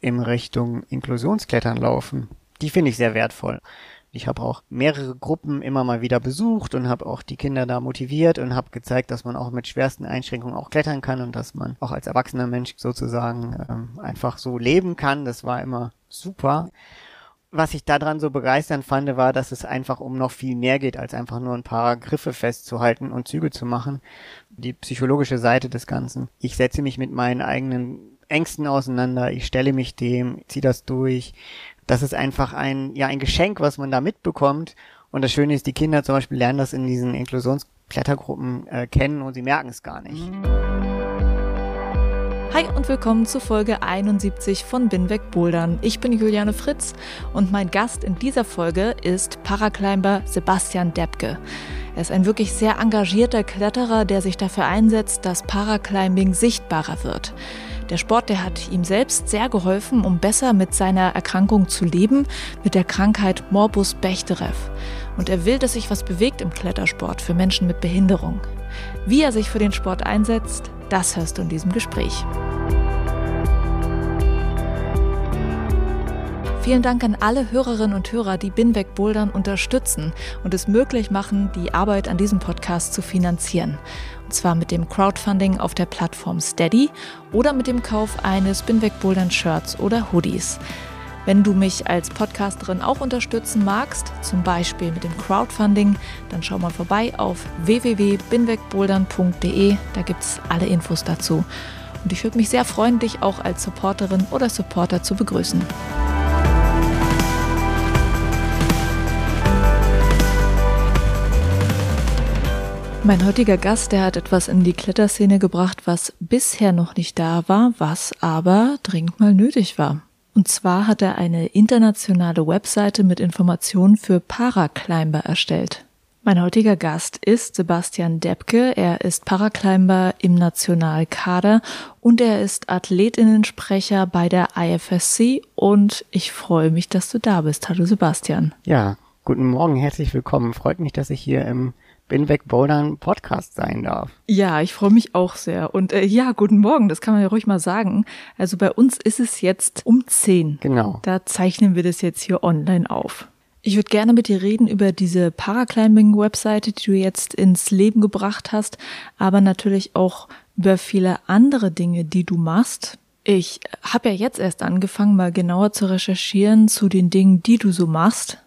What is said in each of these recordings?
in Richtung Inklusionsklettern laufen, die finde ich sehr wertvoll. Ich habe auch mehrere Gruppen immer mal wieder besucht und habe auch die Kinder da motiviert und habe gezeigt, dass man auch mit schwersten Einschränkungen auch klettern kann und dass man auch als erwachsener Mensch sozusagen ähm, einfach so leben kann. Das war immer super was ich daran so begeisternd fand, war, dass es einfach um noch viel mehr geht, als einfach nur ein paar Griffe festzuhalten und Züge zu machen. Die psychologische Seite des Ganzen. Ich setze mich mit meinen eigenen Ängsten auseinander, ich stelle mich dem, ziehe das durch. Das ist einfach ein, ja, ein Geschenk, was man da mitbekommt. Und das Schöne ist, die Kinder zum Beispiel lernen das in diesen Inklusionsklettergruppen äh, kennen und sie merken es gar nicht. Hi und willkommen zu Folge 71 von Binweg Bouldern. Ich bin Juliane Fritz und mein Gast in dieser Folge ist Paraclimber Sebastian Debke. Er ist ein wirklich sehr engagierter Kletterer, der sich dafür einsetzt, dass Paraclimbing sichtbarer wird. Der Sport, der hat ihm selbst sehr geholfen, um besser mit seiner Erkrankung zu leben, mit der Krankheit Morbus Bechterew. Und er will, dass sich was bewegt im Klettersport für Menschen mit Behinderung. Wie er sich für den Sport einsetzt, das hörst du in diesem Gespräch. Vielen Dank an alle Hörerinnen und Hörer, die Binweg Bouldern unterstützen und es möglich machen, die Arbeit an diesem Podcast zu finanzieren. Und zwar mit dem Crowdfunding auf der Plattform Steady oder mit dem Kauf eines Binweg Bouldern Shirts oder Hoodies. Wenn du mich als Podcasterin auch unterstützen magst, zum Beispiel mit dem Crowdfunding, dann schau mal vorbei auf www.binwegbouldern.de. Da gibt es alle Infos dazu. Und ich würde mich sehr freuen, dich auch als Supporterin oder Supporter zu begrüßen. Mein heutiger Gast, der hat etwas in die Kletterszene gebracht, was bisher noch nicht da war, was aber dringend mal nötig war. Und zwar hat er eine internationale Webseite mit Informationen für Paraclimber erstellt. Mein heutiger Gast ist Sebastian Debke. Er ist Paraclimber im Nationalkader und er ist Athletinnensprecher bei der IFSC und ich freue mich, dass du da bist. Hallo Sebastian. Ja, guten Morgen, herzlich willkommen. Freut mich, dass ich hier im bin weg Bouldern Podcast sein darf. Ja, ich freue mich auch sehr. Und äh, ja, guten Morgen, das kann man ja ruhig mal sagen. Also bei uns ist es jetzt um 10. Genau. Da zeichnen wir das jetzt hier online auf. Ich würde gerne mit dir reden über diese Paraclimbing-Webseite, die du jetzt ins Leben gebracht hast, aber natürlich auch über viele andere Dinge, die du machst. Ich habe ja jetzt erst angefangen, mal genauer zu recherchieren zu den Dingen, die du so machst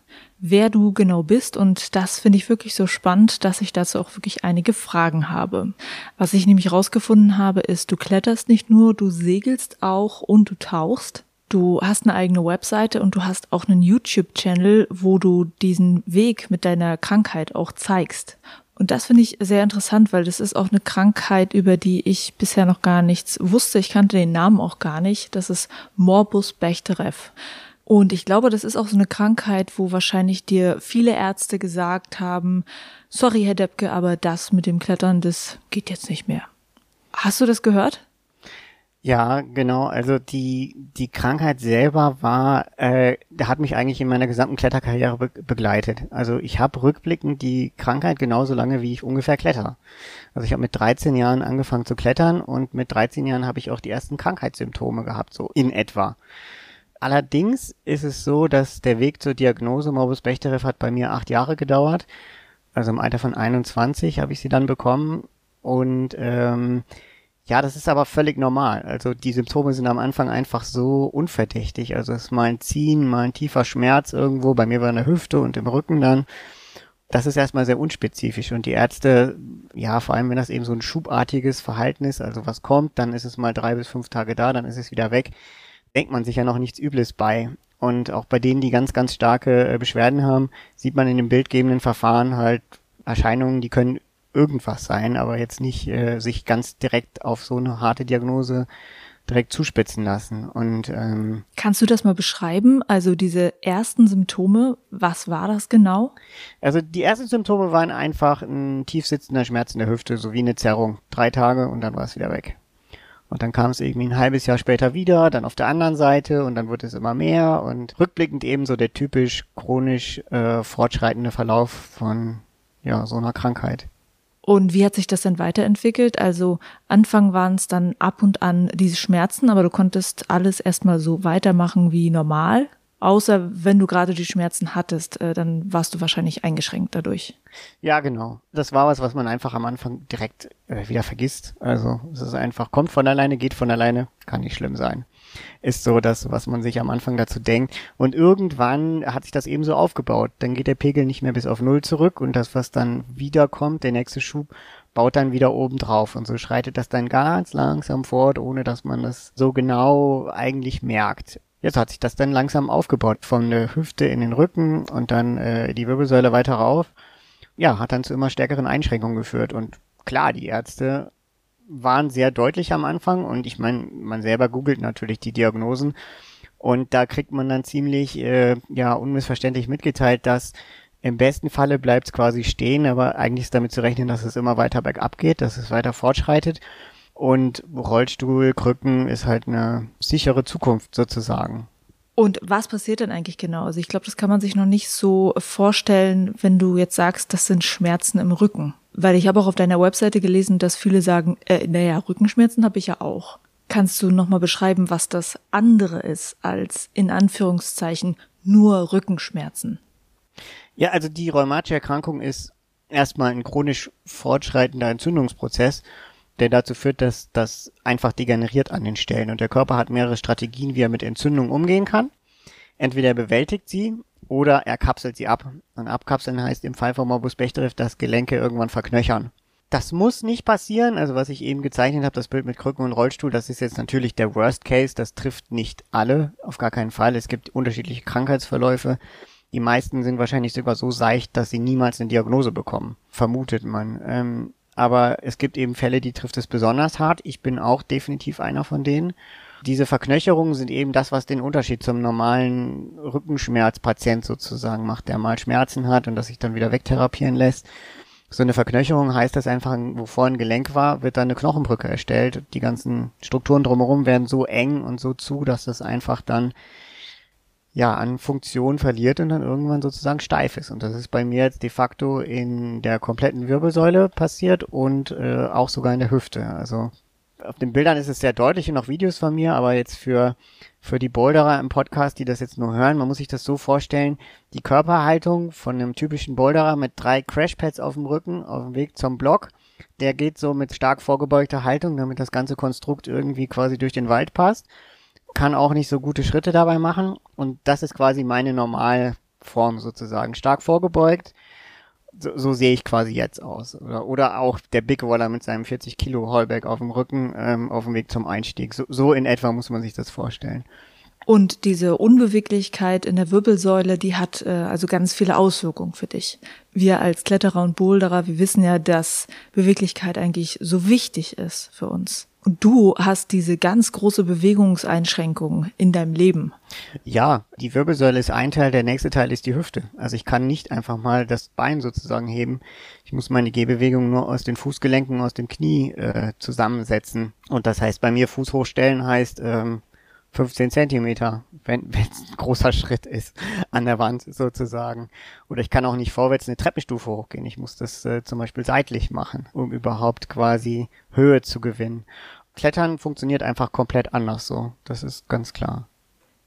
wer du genau bist. Und das finde ich wirklich so spannend, dass ich dazu auch wirklich einige Fragen habe. Was ich nämlich rausgefunden habe, ist, du kletterst nicht nur, du segelst auch und du tauchst. Du hast eine eigene Webseite und du hast auch einen YouTube-Channel, wo du diesen Weg mit deiner Krankheit auch zeigst. Und das finde ich sehr interessant, weil das ist auch eine Krankheit, über die ich bisher noch gar nichts wusste. Ich kannte den Namen auch gar nicht. Das ist Morbus Bechterew. Und ich glaube, das ist auch so eine Krankheit, wo wahrscheinlich dir viele Ärzte gesagt haben, sorry, Herr Deppke, aber das mit dem Klettern, das geht jetzt nicht mehr. Hast du das gehört? Ja, genau. Also die die Krankheit selber war, äh, hat mich eigentlich in meiner gesamten Kletterkarriere be begleitet. Also ich habe rückblickend die Krankheit genauso lange, wie ich ungefähr kletter. Also ich habe mit 13 Jahren angefangen zu klettern und mit 13 Jahren habe ich auch die ersten Krankheitssymptome gehabt, so in etwa. Allerdings ist es so, dass der Weg zur Diagnose Morbus Bechterew hat bei mir acht Jahre gedauert. Also im Alter von 21 habe ich sie dann bekommen. Und ähm, ja, das ist aber völlig normal. Also die Symptome sind am Anfang einfach so unverdächtig. Also es ist mal ein Ziehen, mal ein tiefer Schmerz irgendwo. Bei mir war in der Hüfte und im Rücken dann. Das ist erstmal sehr unspezifisch und die Ärzte, ja, vor allem wenn das eben so ein schubartiges Verhalten ist, also was kommt, dann ist es mal drei bis fünf Tage da, dann ist es wieder weg denkt man sich ja noch nichts Übles bei. Und auch bei denen, die ganz, ganz starke äh, Beschwerden haben, sieht man in dem bildgebenden Verfahren halt Erscheinungen, die können irgendwas sein, aber jetzt nicht äh, sich ganz direkt auf so eine harte Diagnose direkt zuspitzen lassen. Und ähm, kannst du das mal beschreiben? Also diese ersten Symptome, was war das genau? Also die ersten Symptome waren einfach ein tiefsitzender Schmerz in der Hüfte, so wie eine Zerrung. Drei Tage und dann war es wieder weg. Und dann kam es irgendwie ein halbes Jahr später wieder, dann auf der anderen Seite und dann wurde es immer mehr und rückblickend eben so der typisch chronisch äh, fortschreitende Verlauf von ja so einer Krankheit. Und wie hat sich das denn weiterentwickelt? Also Anfang waren es dann ab und an diese Schmerzen, aber du konntest alles erstmal so weitermachen wie normal. Außer wenn du gerade die Schmerzen hattest, äh, dann warst du wahrscheinlich eingeschränkt dadurch. Ja, genau. Das war was, was man einfach am Anfang direkt äh, wieder vergisst. Also es ist einfach, kommt von alleine, geht von alleine, kann nicht schlimm sein ist so das, was man sich am Anfang dazu denkt. Und irgendwann hat sich das eben so aufgebaut. Dann geht der Pegel nicht mehr bis auf Null zurück und das, was dann wiederkommt, der nächste Schub, baut dann wieder oben drauf. Und so schreitet das dann ganz langsam fort, ohne dass man das so genau eigentlich merkt. Jetzt hat sich das dann langsam aufgebaut, von der Hüfte in den Rücken und dann äh, die Wirbelsäule weiter rauf. Ja, hat dann zu immer stärkeren Einschränkungen geführt. Und klar, die Ärzte waren sehr deutlich am Anfang und ich meine, man selber googelt natürlich die Diagnosen und da kriegt man dann ziemlich äh, ja unmissverständlich mitgeteilt, dass im besten Falle bleibt es quasi stehen, aber eigentlich ist damit zu rechnen, dass es immer weiter bergab geht, dass es weiter fortschreitet. Und Rollstuhl, Krücken ist halt eine sichere Zukunft sozusagen. Und was passiert denn eigentlich genau? Also ich glaube, das kann man sich noch nicht so vorstellen, wenn du jetzt sagst, das sind Schmerzen im Rücken. Weil ich habe auch auf deiner Webseite gelesen, dass viele sagen, äh, naja, Rückenschmerzen habe ich ja auch. Kannst du nochmal beschreiben, was das andere ist als in Anführungszeichen nur Rückenschmerzen? Ja, also die rheumatische Erkrankung ist erstmal ein chronisch fortschreitender Entzündungsprozess, der dazu führt, dass das einfach degeneriert an den Stellen. Und der Körper hat mehrere Strategien, wie er mit Entzündungen umgehen kann. Entweder er bewältigt sie oder er kapselt sie ab. Und abkapseln heißt im Fall von Morbus Bechterew, dass Gelenke irgendwann verknöchern. Das muss nicht passieren. Also was ich eben gezeichnet habe, das Bild mit Krücken und Rollstuhl, das ist jetzt natürlich der Worst Case. Das trifft nicht alle, auf gar keinen Fall. Es gibt unterschiedliche Krankheitsverläufe. Die meisten sind wahrscheinlich sogar so seicht, dass sie niemals eine Diagnose bekommen. Vermutet man. Ähm, aber es gibt eben Fälle, die trifft es besonders hart. Ich bin auch definitiv einer von denen. Diese Verknöcherungen sind eben das, was den Unterschied zum normalen Rückenschmerzpatient sozusagen macht, der mal Schmerzen hat und das sich dann wieder wegtherapieren lässt. So eine Verknöcherung heißt, dass einfach, wo vorhin ein Gelenk war, wird dann eine Knochenbrücke erstellt. Die ganzen Strukturen drumherum werden so eng und so zu, dass das einfach dann ja, an Funktion verliert und dann irgendwann sozusagen steif ist. Und das ist bei mir jetzt de facto in der kompletten Wirbelsäule passiert und äh, auch sogar in der Hüfte. Also auf den Bildern ist es sehr deutlich und auch Videos von mir, aber jetzt für, für die Boulderer im Podcast, die das jetzt nur hören, man muss sich das so vorstellen, die Körperhaltung von einem typischen Boulderer mit drei Crashpads auf dem Rücken auf dem Weg zum Block, der geht so mit stark vorgebeugter Haltung, damit das ganze Konstrukt irgendwie quasi durch den Wald passt, kann auch nicht so gute Schritte dabei machen und das ist quasi meine Normalform sozusagen. Stark vorgebeugt, so, so sehe ich quasi jetzt aus. Oder, oder auch der Big Waller mit seinem 40 Kilo Hallback auf dem Rücken ähm, auf dem Weg zum Einstieg. So, so in etwa muss man sich das vorstellen. Und diese Unbeweglichkeit in der Wirbelsäule, die hat äh, also ganz viele Auswirkungen für dich. Wir als Kletterer und Boulderer, wir wissen ja, dass Beweglichkeit eigentlich so wichtig ist für uns. Und du hast diese ganz große Bewegungseinschränkung in deinem Leben. Ja, die Wirbelsäule ist ein Teil, der nächste Teil ist die Hüfte. Also ich kann nicht einfach mal das Bein sozusagen heben. Ich muss meine Gehbewegung nur aus den Fußgelenken, aus dem Knie äh, zusammensetzen. Und das heißt, bei mir Fuß hochstellen heißt ähm, 15 Zentimeter, wenn es ein großer Schritt ist an der Wand sozusagen. Oder ich kann auch nicht vorwärts eine Treppenstufe hochgehen. Ich muss das äh, zum Beispiel seitlich machen, um überhaupt quasi Höhe zu gewinnen. Klettern funktioniert einfach komplett anders so. Das ist ganz klar.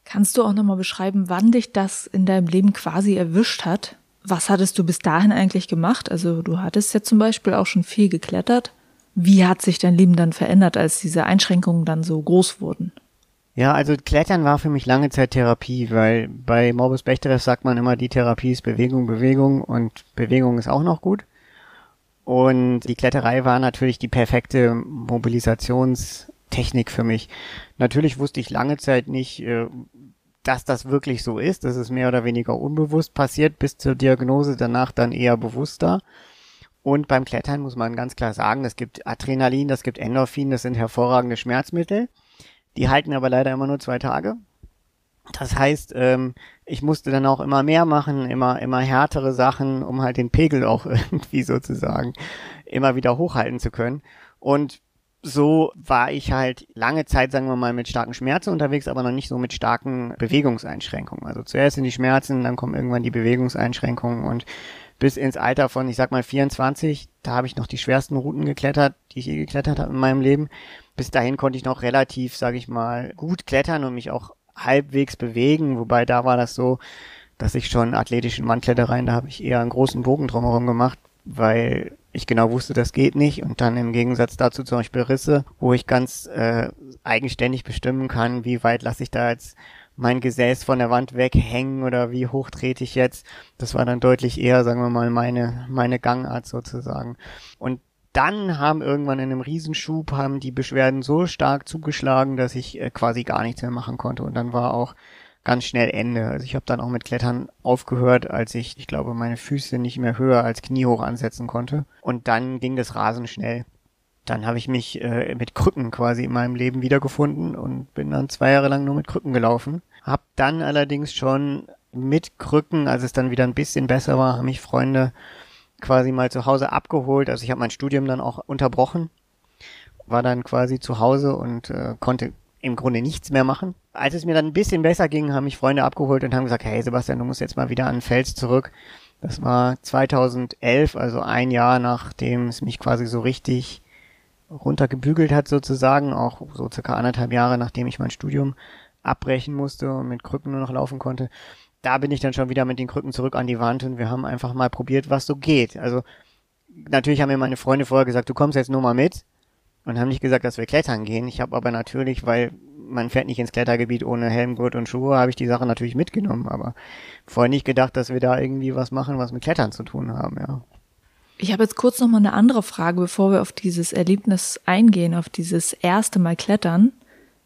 Kannst du auch nochmal beschreiben, wann dich das in deinem Leben quasi erwischt hat? Was hattest du bis dahin eigentlich gemacht? Also du hattest ja zum Beispiel auch schon viel geklettert. Wie hat sich dein Leben dann verändert, als diese Einschränkungen dann so groß wurden? Ja, also Klettern war für mich lange Zeit Therapie, weil bei Morbus Bechterew sagt man immer, die Therapie ist Bewegung, Bewegung und Bewegung ist auch noch gut. Und die Kletterei war natürlich die perfekte Mobilisationstechnik für mich. Natürlich wusste ich lange Zeit nicht, äh, dass das wirklich so ist. Das ist mehr oder weniger unbewusst passiert bis zur Diagnose, danach dann eher bewusster. Und beim Klettern muss man ganz klar sagen, es gibt Adrenalin, das gibt Endorphin, das sind hervorragende Schmerzmittel Die halten aber leider immer nur zwei Tage. Das heißt, ähm, ich musste dann auch immer mehr machen, immer, immer härtere Sachen, um halt den Pegel auch irgendwie sozusagen immer wieder hochhalten zu können. Und so war ich halt lange Zeit, sagen wir mal, mit starken Schmerzen unterwegs, aber noch nicht so mit starken Bewegungseinschränkungen. Also zuerst sind die Schmerzen, dann kommen irgendwann die Bewegungseinschränkungen und bis ins Alter von, ich sag mal, 24, da habe ich noch die schwersten Routen geklettert, die ich je geklettert habe in meinem Leben. Bis dahin konnte ich noch relativ, sage ich mal, gut klettern und mich auch halbwegs bewegen, wobei da war das so, dass ich schon athletischen Wandklettereien, da habe ich eher einen großen Bogen drumherum gemacht, weil ich genau wusste, das geht nicht. Und dann im Gegensatz dazu zum Beispiel Risse, wo ich ganz äh, eigenständig bestimmen kann, wie weit lasse ich da jetzt mein Gesäß von der Wand weghängen oder wie hoch trete ich jetzt. Das war dann deutlich eher, sagen wir mal, meine, meine Gangart sozusagen. Und dann haben irgendwann in einem Riesenschub haben die Beschwerden so stark zugeschlagen, dass ich äh, quasi gar nichts mehr machen konnte. Und dann war auch ganz schnell Ende. Also ich habe dann auch mit Klettern aufgehört, als ich, ich glaube, meine Füße nicht mehr höher als kniehoch ansetzen konnte. Und dann ging das rasend schnell. Dann habe ich mich äh, mit Krücken quasi in meinem Leben wiedergefunden und bin dann zwei Jahre lang nur mit Krücken gelaufen. Hab dann allerdings schon mit Krücken, als es dann wieder ein bisschen besser war, haben mich Freunde quasi mal zu Hause abgeholt. Also ich habe mein Studium dann auch unterbrochen, war dann quasi zu Hause und äh, konnte im Grunde nichts mehr machen. Als es mir dann ein bisschen besser ging, haben mich Freunde abgeholt und haben gesagt, hey Sebastian, du musst jetzt mal wieder an den Fels zurück. Das war 2011, also ein Jahr nachdem es mich quasi so richtig runtergebügelt hat sozusagen, auch so circa anderthalb Jahre nachdem ich mein Studium abbrechen musste und mit Krücken nur noch laufen konnte. Da bin ich dann schon wieder mit den Krücken zurück an die Wand und wir haben einfach mal probiert, was so geht. Also natürlich haben mir meine Freunde vorher gesagt, du kommst jetzt nur mal mit und haben nicht gesagt, dass wir klettern gehen. Ich habe aber natürlich, weil man fährt nicht ins Klettergebiet ohne Helmgurt und Schuhe, habe ich die Sache natürlich mitgenommen, aber vorher nicht gedacht, dass wir da irgendwie was machen, was mit Klettern zu tun haben, ja. Ich habe jetzt kurz noch mal eine andere Frage, bevor wir auf dieses Erlebnis eingehen, auf dieses erste Mal Klettern.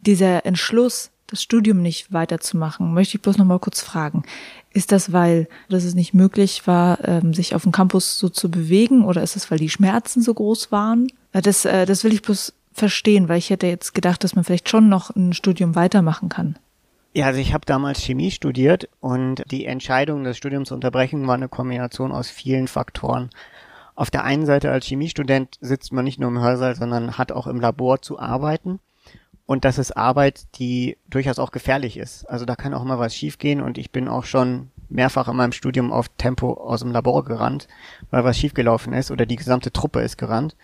Dieser Entschluss, das Studium nicht weiterzumachen, möchte ich bloß noch mal kurz fragen. Ist das, weil dass es nicht möglich war, ähm, sich auf dem Campus so zu bewegen, oder ist es, weil die Schmerzen so groß waren? Äh, das, äh, das will ich bloß verstehen, weil ich hätte jetzt gedacht, dass man vielleicht schon noch ein Studium weitermachen kann. Ja, also ich habe damals Chemie studiert und die Entscheidung, das Studium zu unterbrechen, war eine Kombination aus vielen Faktoren. Auf der einen Seite als Chemiestudent sitzt man nicht nur im Hörsaal, sondern hat auch im Labor zu arbeiten. Und das ist Arbeit, die durchaus auch gefährlich ist. Also da kann auch mal was schiefgehen und ich bin auch schon mehrfach in meinem Studium auf Tempo aus dem Labor gerannt, weil was schiefgelaufen ist oder die gesamte Truppe ist gerannt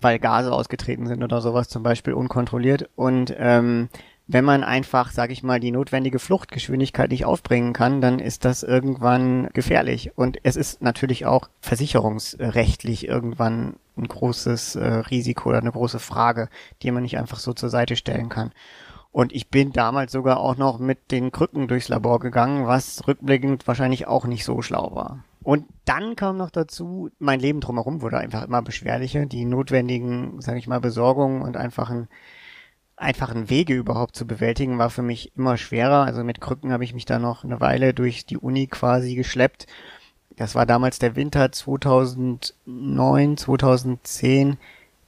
weil Gase ausgetreten sind oder sowas zum Beispiel unkontrolliert. Und ähm, wenn man einfach, sage ich mal, die notwendige Fluchtgeschwindigkeit nicht aufbringen kann, dann ist das irgendwann gefährlich. Und es ist natürlich auch versicherungsrechtlich irgendwann ein großes äh, Risiko oder eine große Frage, die man nicht einfach so zur Seite stellen kann. Und ich bin damals sogar auch noch mit den Krücken durchs Labor gegangen, was rückblickend wahrscheinlich auch nicht so schlau war. Und dann kam noch dazu, mein Leben drumherum wurde einfach immer beschwerlicher. Die notwendigen, sage ich mal, Besorgungen und einfachen, einfachen Wege überhaupt zu bewältigen, war für mich immer schwerer. Also mit Krücken habe ich mich da noch eine Weile durch die Uni quasi geschleppt. Das war damals der Winter 2009, 2010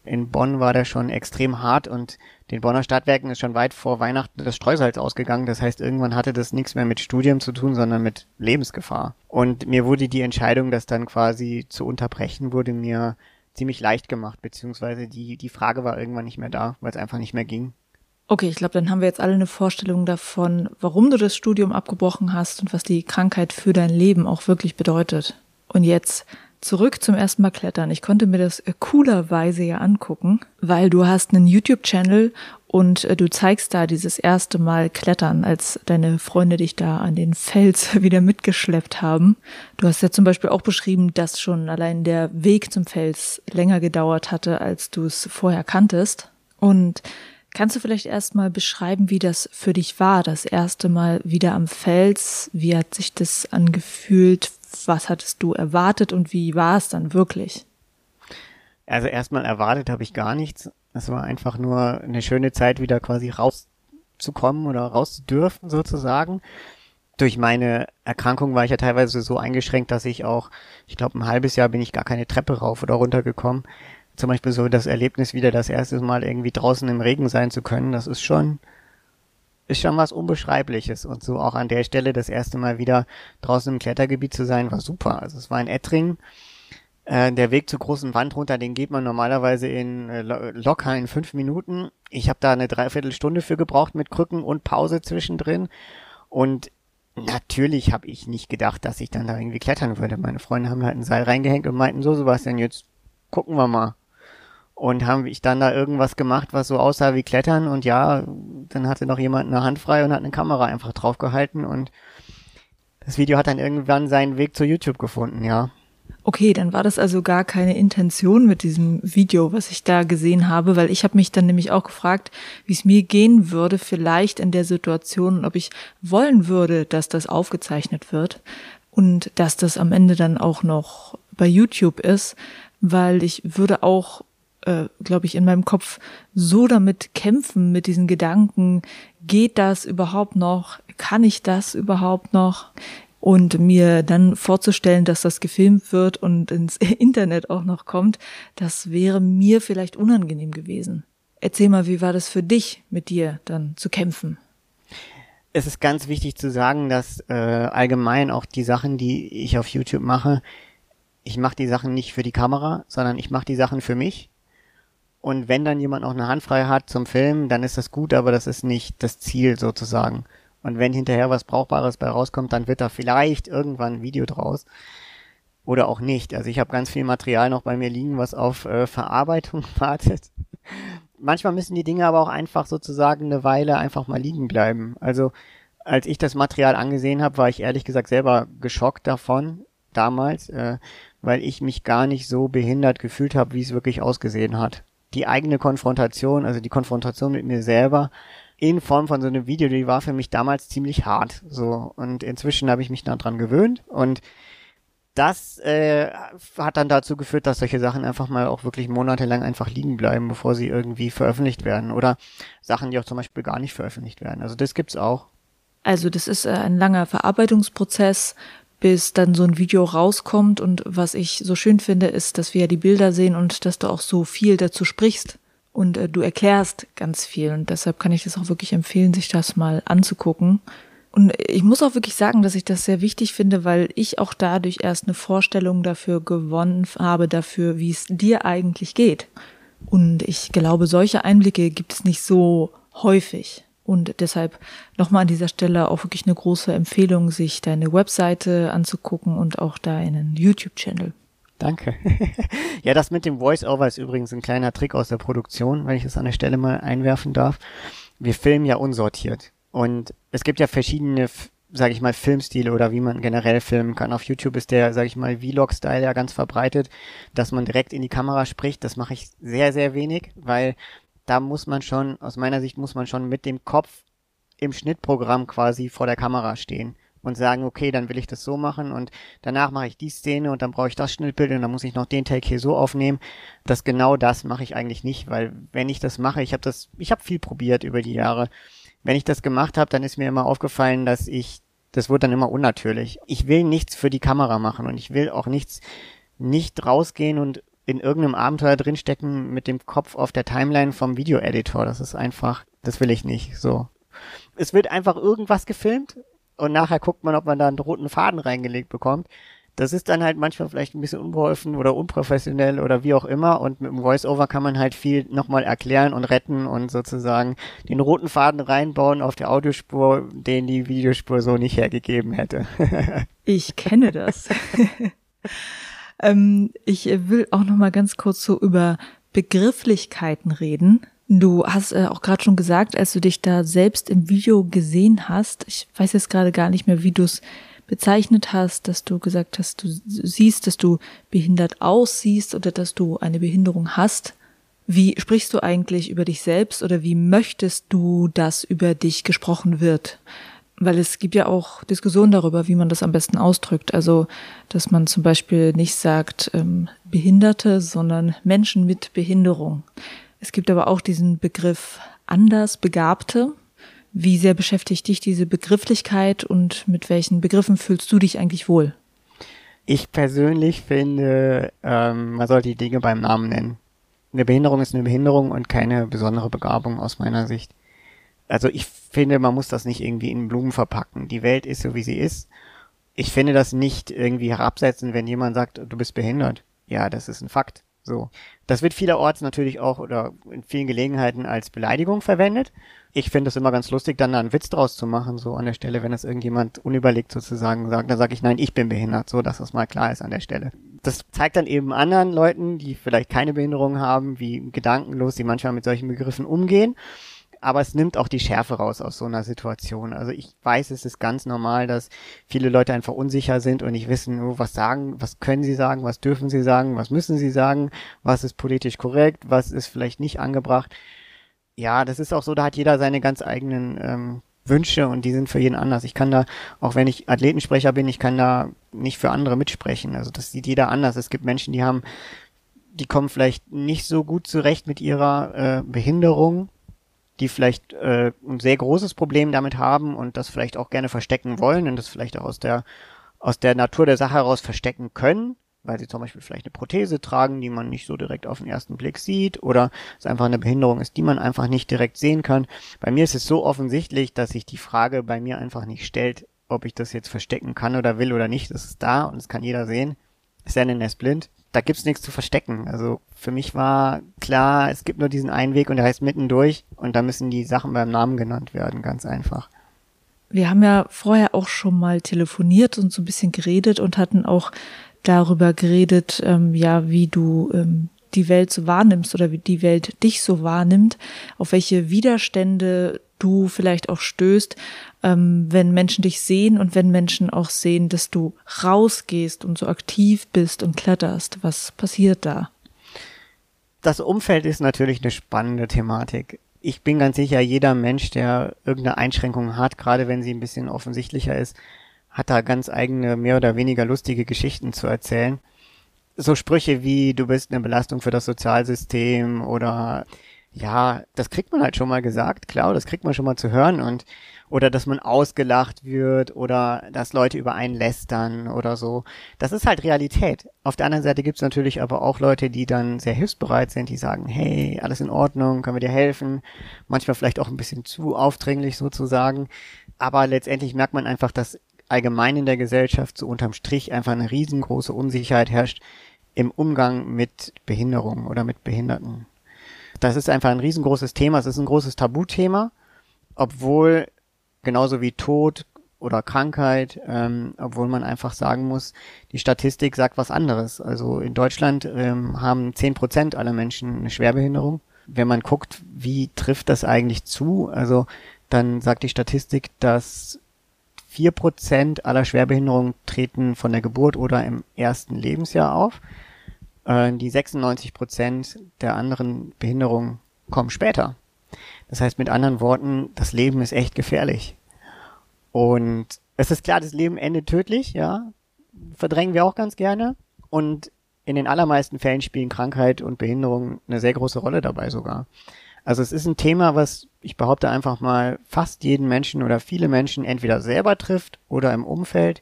in Bonn war der schon extrem hart und den Bonner Stadtwerken ist schon weit vor Weihnachten das Streusalz ausgegangen. Das heißt, irgendwann hatte das nichts mehr mit Studium zu tun, sondern mit Lebensgefahr. Und mir wurde die Entscheidung, das dann quasi zu unterbrechen, wurde mir ziemlich leicht gemacht, beziehungsweise die, die Frage war irgendwann nicht mehr da, weil es einfach nicht mehr ging. Okay, ich glaube, dann haben wir jetzt alle eine Vorstellung davon, warum du das Studium abgebrochen hast und was die Krankheit für dein Leben auch wirklich bedeutet. Und jetzt Zurück zum ersten Mal klettern. Ich konnte mir das äh, coolerweise ja angucken, weil du hast einen YouTube-Channel und äh, du zeigst da dieses erste Mal Klettern, als deine Freunde dich da an den Fels wieder mitgeschleppt haben. Du hast ja zum Beispiel auch beschrieben, dass schon allein der Weg zum Fels länger gedauert hatte, als du es vorher kanntest. Und Kannst du vielleicht erstmal beschreiben, wie das für dich war, das erste Mal wieder am Fels? Wie hat sich das angefühlt? was hattest du erwartet und wie war es dann wirklich? Also erstmal erwartet habe ich gar nichts. Es war einfach nur eine schöne Zeit, wieder quasi rauszukommen oder rauszudürfen sozusagen. Durch meine Erkrankung war ich ja teilweise so eingeschränkt, dass ich auch, ich glaube, ein halbes Jahr bin ich gar keine Treppe rauf oder runter gekommen, zum Beispiel so das Erlebnis wieder das erste Mal irgendwie draußen im Regen sein zu können, das ist schon, ist schon was Unbeschreibliches. Und so auch an der Stelle das erste Mal wieder draußen im Klettergebiet zu sein, war super. Also es war in Ettring. Äh, der Weg zur großen Wand runter, den geht man normalerweise in äh, locker in fünf Minuten. Ich habe da eine Dreiviertelstunde für gebraucht mit Krücken und Pause zwischendrin. Und natürlich habe ich nicht gedacht, dass ich dann da irgendwie klettern würde. Meine Freunde haben halt ein Seil reingehängt und meinten so, Sebastian, jetzt gucken wir mal. Und haben ich dann da irgendwas gemacht, was so aussah wie Klettern und ja, dann hatte noch jemand eine Hand frei und hat eine Kamera einfach draufgehalten und das Video hat dann irgendwann seinen Weg zu YouTube gefunden, ja. Okay, dann war das also gar keine Intention mit diesem Video, was ich da gesehen habe, weil ich habe mich dann nämlich auch gefragt, wie es mir gehen würde, vielleicht in der Situation, ob ich wollen würde, dass das aufgezeichnet wird und dass das am Ende dann auch noch bei YouTube ist, weil ich würde auch, äh, glaube ich, in meinem Kopf so damit kämpfen, mit diesen Gedanken, geht das überhaupt noch? Kann ich das überhaupt noch? Und mir dann vorzustellen, dass das gefilmt wird und ins Internet auch noch kommt, das wäre mir vielleicht unangenehm gewesen. Erzähl mal, wie war das für dich, mit dir dann zu kämpfen? Es ist ganz wichtig zu sagen, dass äh, allgemein auch die Sachen, die ich auf YouTube mache, ich mache die Sachen nicht für die Kamera, sondern ich mache die Sachen für mich. Und wenn dann jemand noch eine Hand frei hat zum Filmen, dann ist das gut, aber das ist nicht das Ziel sozusagen. Und wenn hinterher was Brauchbares bei rauskommt, dann wird da vielleicht irgendwann ein Video draus. Oder auch nicht. Also ich habe ganz viel Material noch bei mir liegen, was auf äh, Verarbeitung wartet. Manchmal müssen die Dinge aber auch einfach sozusagen eine Weile einfach mal liegen bleiben. Also als ich das Material angesehen habe, war ich ehrlich gesagt selber geschockt davon damals, äh, weil ich mich gar nicht so behindert gefühlt habe, wie es wirklich ausgesehen hat. Die eigene Konfrontation, also die Konfrontation mit mir selber, in Form von so einem Video, die war für mich damals ziemlich hart. So und inzwischen habe ich mich daran gewöhnt und das äh, hat dann dazu geführt, dass solche Sachen einfach mal auch wirklich monatelang einfach liegen bleiben, bevor sie irgendwie veröffentlicht werden oder Sachen, die auch zum Beispiel gar nicht veröffentlicht werden. Also das gibt's auch. Also das ist äh, ein langer Verarbeitungsprozess, bis dann so ein Video rauskommt. Und was ich so schön finde, ist, dass wir ja die Bilder sehen und dass du auch so viel dazu sprichst und äh, du erklärst ganz viel und deshalb kann ich das auch wirklich empfehlen, sich das mal anzugucken. Und ich muss auch wirklich sagen, dass ich das sehr wichtig finde, weil ich auch dadurch erst eine Vorstellung dafür gewonnen habe, dafür, wie es dir eigentlich geht. Und ich glaube, solche Einblicke gibt es nicht so häufig. Und deshalb nochmal an dieser Stelle auch wirklich eine große Empfehlung, sich deine Webseite anzugucken und auch deinen YouTube-Channel. Danke. ja, das mit dem Voice-Over ist übrigens ein kleiner Trick aus der Produktion, wenn ich das an der Stelle mal einwerfen darf. Wir filmen ja unsortiert. Und es gibt ja verschiedene, sage ich mal, Filmstile oder wie man generell filmen kann. Auf YouTube ist der, sage ich mal, Vlog-Style ja ganz verbreitet, dass man direkt in die Kamera spricht. Das mache ich sehr, sehr wenig, weil da muss man schon, aus meiner Sicht muss man schon mit dem Kopf im Schnittprogramm quasi vor der Kamera stehen und sagen, okay, dann will ich das so machen und danach mache ich die Szene und dann brauche ich das Schnittbild und dann muss ich noch den Take hier so aufnehmen. Das genau das mache ich eigentlich nicht, weil wenn ich das mache, ich habe das, ich habe viel probiert über die Jahre. Wenn ich das gemacht habe, dann ist mir immer aufgefallen, dass ich, das wird dann immer unnatürlich. Ich will nichts für die Kamera machen und ich will auch nichts, nicht rausgehen und in irgendeinem Abenteuer drinstecken mit dem Kopf auf der Timeline vom Video-Editor. Das ist einfach, das will ich nicht. So. Es wird einfach irgendwas gefilmt und nachher guckt man, ob man da einen roten Faden reingelegt bekommt. Das ist dann halt manchmal vielleicht ein bisschen unbeholfen oder unprofessionell oder wie auch immer. Und mit dem Voice-Over kann man halt viel nochmal erklären und retten und sozusagen den roten Faden reinbauen auf der Audiospur, den die Videospur so nicht hergegeben hätte. ich kenne das. ähm, ich will auch nochmal ganz kurz so über Begrifflichkeiten reden. Du hast äh, auch gerade schon gesagt, als du dich da selbst im Video gesehen hast, ich weiß jetzt gerade gar nicht mehr, wie du es bezeichnet hast, dass du gesagt hast, du siehst, dass du behindert aussiehst oder dass du eine Behinderung hast. Wie sprichst du eigentlich über dich selbst oder wie möchtest du, dass über dich gesprochen wird? Weil es gibt ja auch Diskussionen darüber, wie man das am besten ausdrückt. Also, dass man zum Beispiel nicht sagt ähm, Behinderte, sondern Menschen mit Behinderung. Es gibt aber auch diesen Begriff Andersbegabte. Wie sehr beschäftigt dich diese Begrifflichkeit und mit welchen Begriffen fühlst du dich eigentlich wohl? Ich persönlich finde, ähm, man sollte die Dinge beim Namen nennen. eine Behinderung ist eine Behinderung und keine besondere Begabung aus meiner Sicht. Also ich finde, man muss das nicht irgendwie in Blumen verpacken. Die Welt ist so, wie sie ist. Ich finde das nicht irgendwie herabsetzen, wenn jemand sagt, du bist behindert. Ja, das ist ein Fakt. So. Das wird vielerorts natürlich auch oder in vielen Gelegenheiten als Beleidigung verwendet. Ich finde es immer ganz lustig, dann da einen Witz draus zu machen, so an der Stelle, wenn das irgendjemand unüberlegt sozusagen sagt, dann sage ich, nein, ich bin behindert, so dass das mal klar ist an der Stelle. Das zeigt dann eben anderen Leuten, die vielleicht keine Behinderung haben, wie gedankenlos sie manchmal mit solchen Begriffen umgehen aber es nimmt auch die Schärfe raus aus so einer Situation. Also ich weiß, es ist ganz normal, dass viele Leute einfach unsicher sind und nicht wissen, oh, was sagen, was können sie sagen, was dürfen sie sagen, was müssen sie sagen, was ist politisch korrekt, was ist vielleicht nicht angebracht. Ja, das ist auch so, da hat jeder seine ganz eigenen ähm, Wünsche und die sind für jeden anders. Ich kann da, auch wenn ich Athletensprecher bin, ich kann da nicht für andere mitsprechen. Also das sieht jeder anders. Es gibt Menschen, die haben, die kommen vielleicht nicht so gut zurecht mit ihrer äh, Behinderung die vielleicht äh, ein sehr großes Problem damit haben und das vielleicht auch gerne verstecken wollen und das vielleicht auch aus der aus der Natur der Sache heraus verstecken können, weil sie zum Beispiel vielleicht eine Prothese tragen, die man nicht so direkt auf den ersten Blick sieht oder es einfach eine Behinderung ist, die man einfach nicht direkt sehen kann. Bei mir ist es so offensichtlich, dass sich die Frage bei mir einfach nicht stellt, ob ich das jetzt verstecken kann oder will oder nicht. Das ist da und das kann jeder sehen. Er ist blind da gibt's nichts zu verstecken. Also für mich war klar, es gibt nur diesen einen Weg und der heißt mittendurch und da müssen die Sachen beim Namen genannt werden, ganz einfach. Wir haben ja vorher auch schon mal telefoniert und so ein bisschen geredet und hatten auch darüber geredet, ähm, ja, wie du ähm, die Welt so wahrnimmst oder wie die Welt dich so wahrnimmt, auf welche Widerstände du vielleicht auch stößt, ähm, wenn Menschen dich sehen und wenn Menschen auch sehen, dass du rausgehst und so aktiv bist und kletterst. Was passiert da? Das Umfeld ist natürlich eine spannende Thematik. Ich bin ganz sicher, jeder Mensch, der irgendeine Einschränkung hat, gerade wenn sie ein bisschen offensichtlicher ist, hat da ganz eigene, mehr oder weniger lustige Geschichten zu erzählen. So Sprüche wie, du bist eine Belastung für das Sozialsystem oder ja, das kriegt man halt schon mal gesagt, klar, das kriegt man schon mal zu hören und oder dass man ausgelacht wird oder dass Leute über einen lästern oder so. Das ist halt Realität. Auf der anderen Seite gibt's natürlich aber auch Leute, die dann sehr hilfsbereit sind, die sagen, hey, alles in Ordnung, können wir dir helfen? Manchmal vielleicht auch ein bisschen zu aufdringlich sozusagen. Aber letztendlich merkt man einfach, dass allgemein in der Gesellschaft so unterm Strich einfach eine riesengroße Unsicherheit herrscht im Umgang mit Behinderungen oder mit Behinderten. Das ist einfach ein riesengroßes Thema. Es ist ein großes Tabuthema, obwohl genauso wie Tod oder Krankheit, ähm, obwohl man einfach sagen muss, die Statistik sagt was anderes. Also in Deutschland ähm, haben zehn Prozent aller Menschen eine Schwerbehinderung. Wenn man guckt, wie trifft das eigentlich zu, also dann sagt die Statistik, dass vier Prozent aller Schwerbehinderungen treten von der Geburt oder im ersten Lebensjahr auf. Äh, die 96 Prozent der anderen Behinderungen kommen später. Das heißt mit anderen Worten, das Leben ist echt gefährlich. Und es ist klar, das Leben endet tödlich, ja. Verdrängen wir auch ganz gerne. Und in den allermeisten Fällen spielen Krankheit und Behinderung eine sehr große Rolle dabei sogar. Also es ist ein Thema, was ich behaupte einfach mal fast jeden Menschen oder viele Menschen entweder selber trifft oder im Umfeld.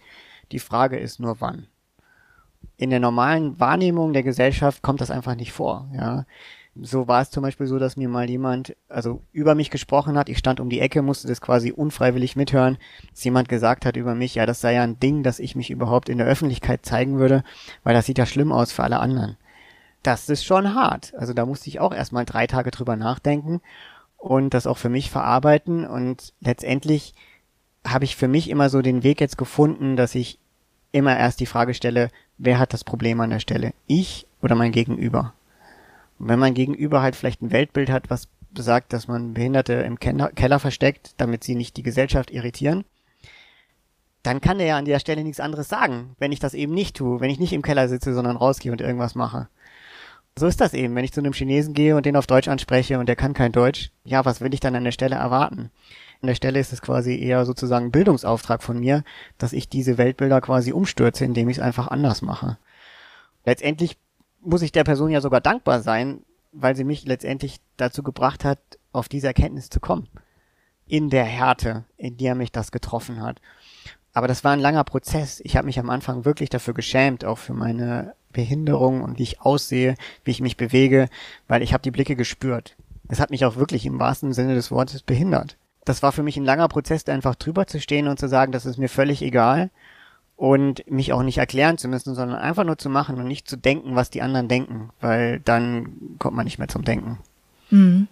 Die Frage ist nur wann. In der normalen Wahrnehmung der Gesellschaft kommt das einfach nicht vor, ja. So war es zum Beispiel so, dass mir mal jemand, also über mich gesprochen hat, ich stand um die Ecke, musste das quasi unfreiwillig mithören, dass jemand gesagt hat über mich, ja, das sei ja ein Ding, dass ich mich überhaupt in der Öffentlichkeit zeigen würde, weil das sieht ja schlimm aus für alle anderen. Das ist schon hart. Also da musste ich auch erstmal drei Tage drüber nachdenken und das auch für mich verarbeiten und letztendlich habe ich für mich immer so den Weg jetzt gefunden, dass ich immer erst die Frage stelle, wer hat das Problem an der Stelle? Ich oder mein Gegenüber? Und wenn mein Gegenüber halt vielleicht ein Weltbild hat, was besagt, dass man Behinderte im Keller versteckt, damit sie nicht die Gesellschaft irritieren, dann kann der ja an der Stelle nichts anderes sagen, wenn ich das eben nicht tue, wenn ich nicht im Keller sitze, sondern rausgehe und irgendwas mache. So ist das eben, wenn ich zu einem Chinesen gehe und den auf Deutsch anspreche und der kann kein Deutsch, ja, was will ich dann an der Stelle erwarten? An der Stelle ist es quasi eher sozusagen Bildungsauftrag von mir, dass ich diese Weltbilder quasi umstürze, indem ich es einfach anders mache. Letztendlich muss ich der Person ja sogar dankbar sein, weil sie mich letztendlich dazu gebracht hat, auf diese Erkenntnis zu kommen. In der Härte, in der mich das getroffen hat. aber das war ein langer Prozess. Ich habe mich am Anfang wirklich dafür geschämt, auch für meine Behinderung und wie ich aussehe, wie ich mich bewege, weil ich habe die Blicke gespürt. Es hat mich auch wirklich im wahrsten Sinne des Wortes behindert. Das war für mich ein langer Prozess, da einfach drüber zu stehen und zu sagen, das ist mir völlig egal und mich auch nicht erklären zu müssen, sondern einfach nur zu machen und nicht zu denken, was die anderen denken, weil dann kommt man nicht mehr zum Denken. Mhm.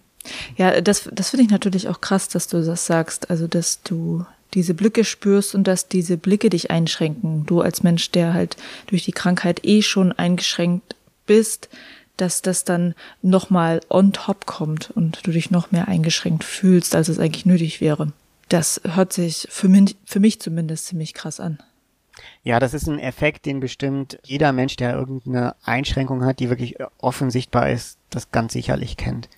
Ja, das, das finde ich natürlich auch krass, dass du das sagst, also dass du diese Blicke spürst und dass diese Blicke dich einschränken. Du als Mensch, der halt durch die Krankheit eh schon eingeschränkt bist, dass das dann nochmal on top kommt und du dich noch mehr eingeschränkt fühlst, als es eigentlich nötig wäre. Das hört sich für mich, für mich zumindest ziemlich krass an. Ja, das ist ein Effekt, den bestimmt jeder Mensch, der irgendeine Einschränkung hat, die wirklich offen sichtbar ist, das ganz sicherlich kennt.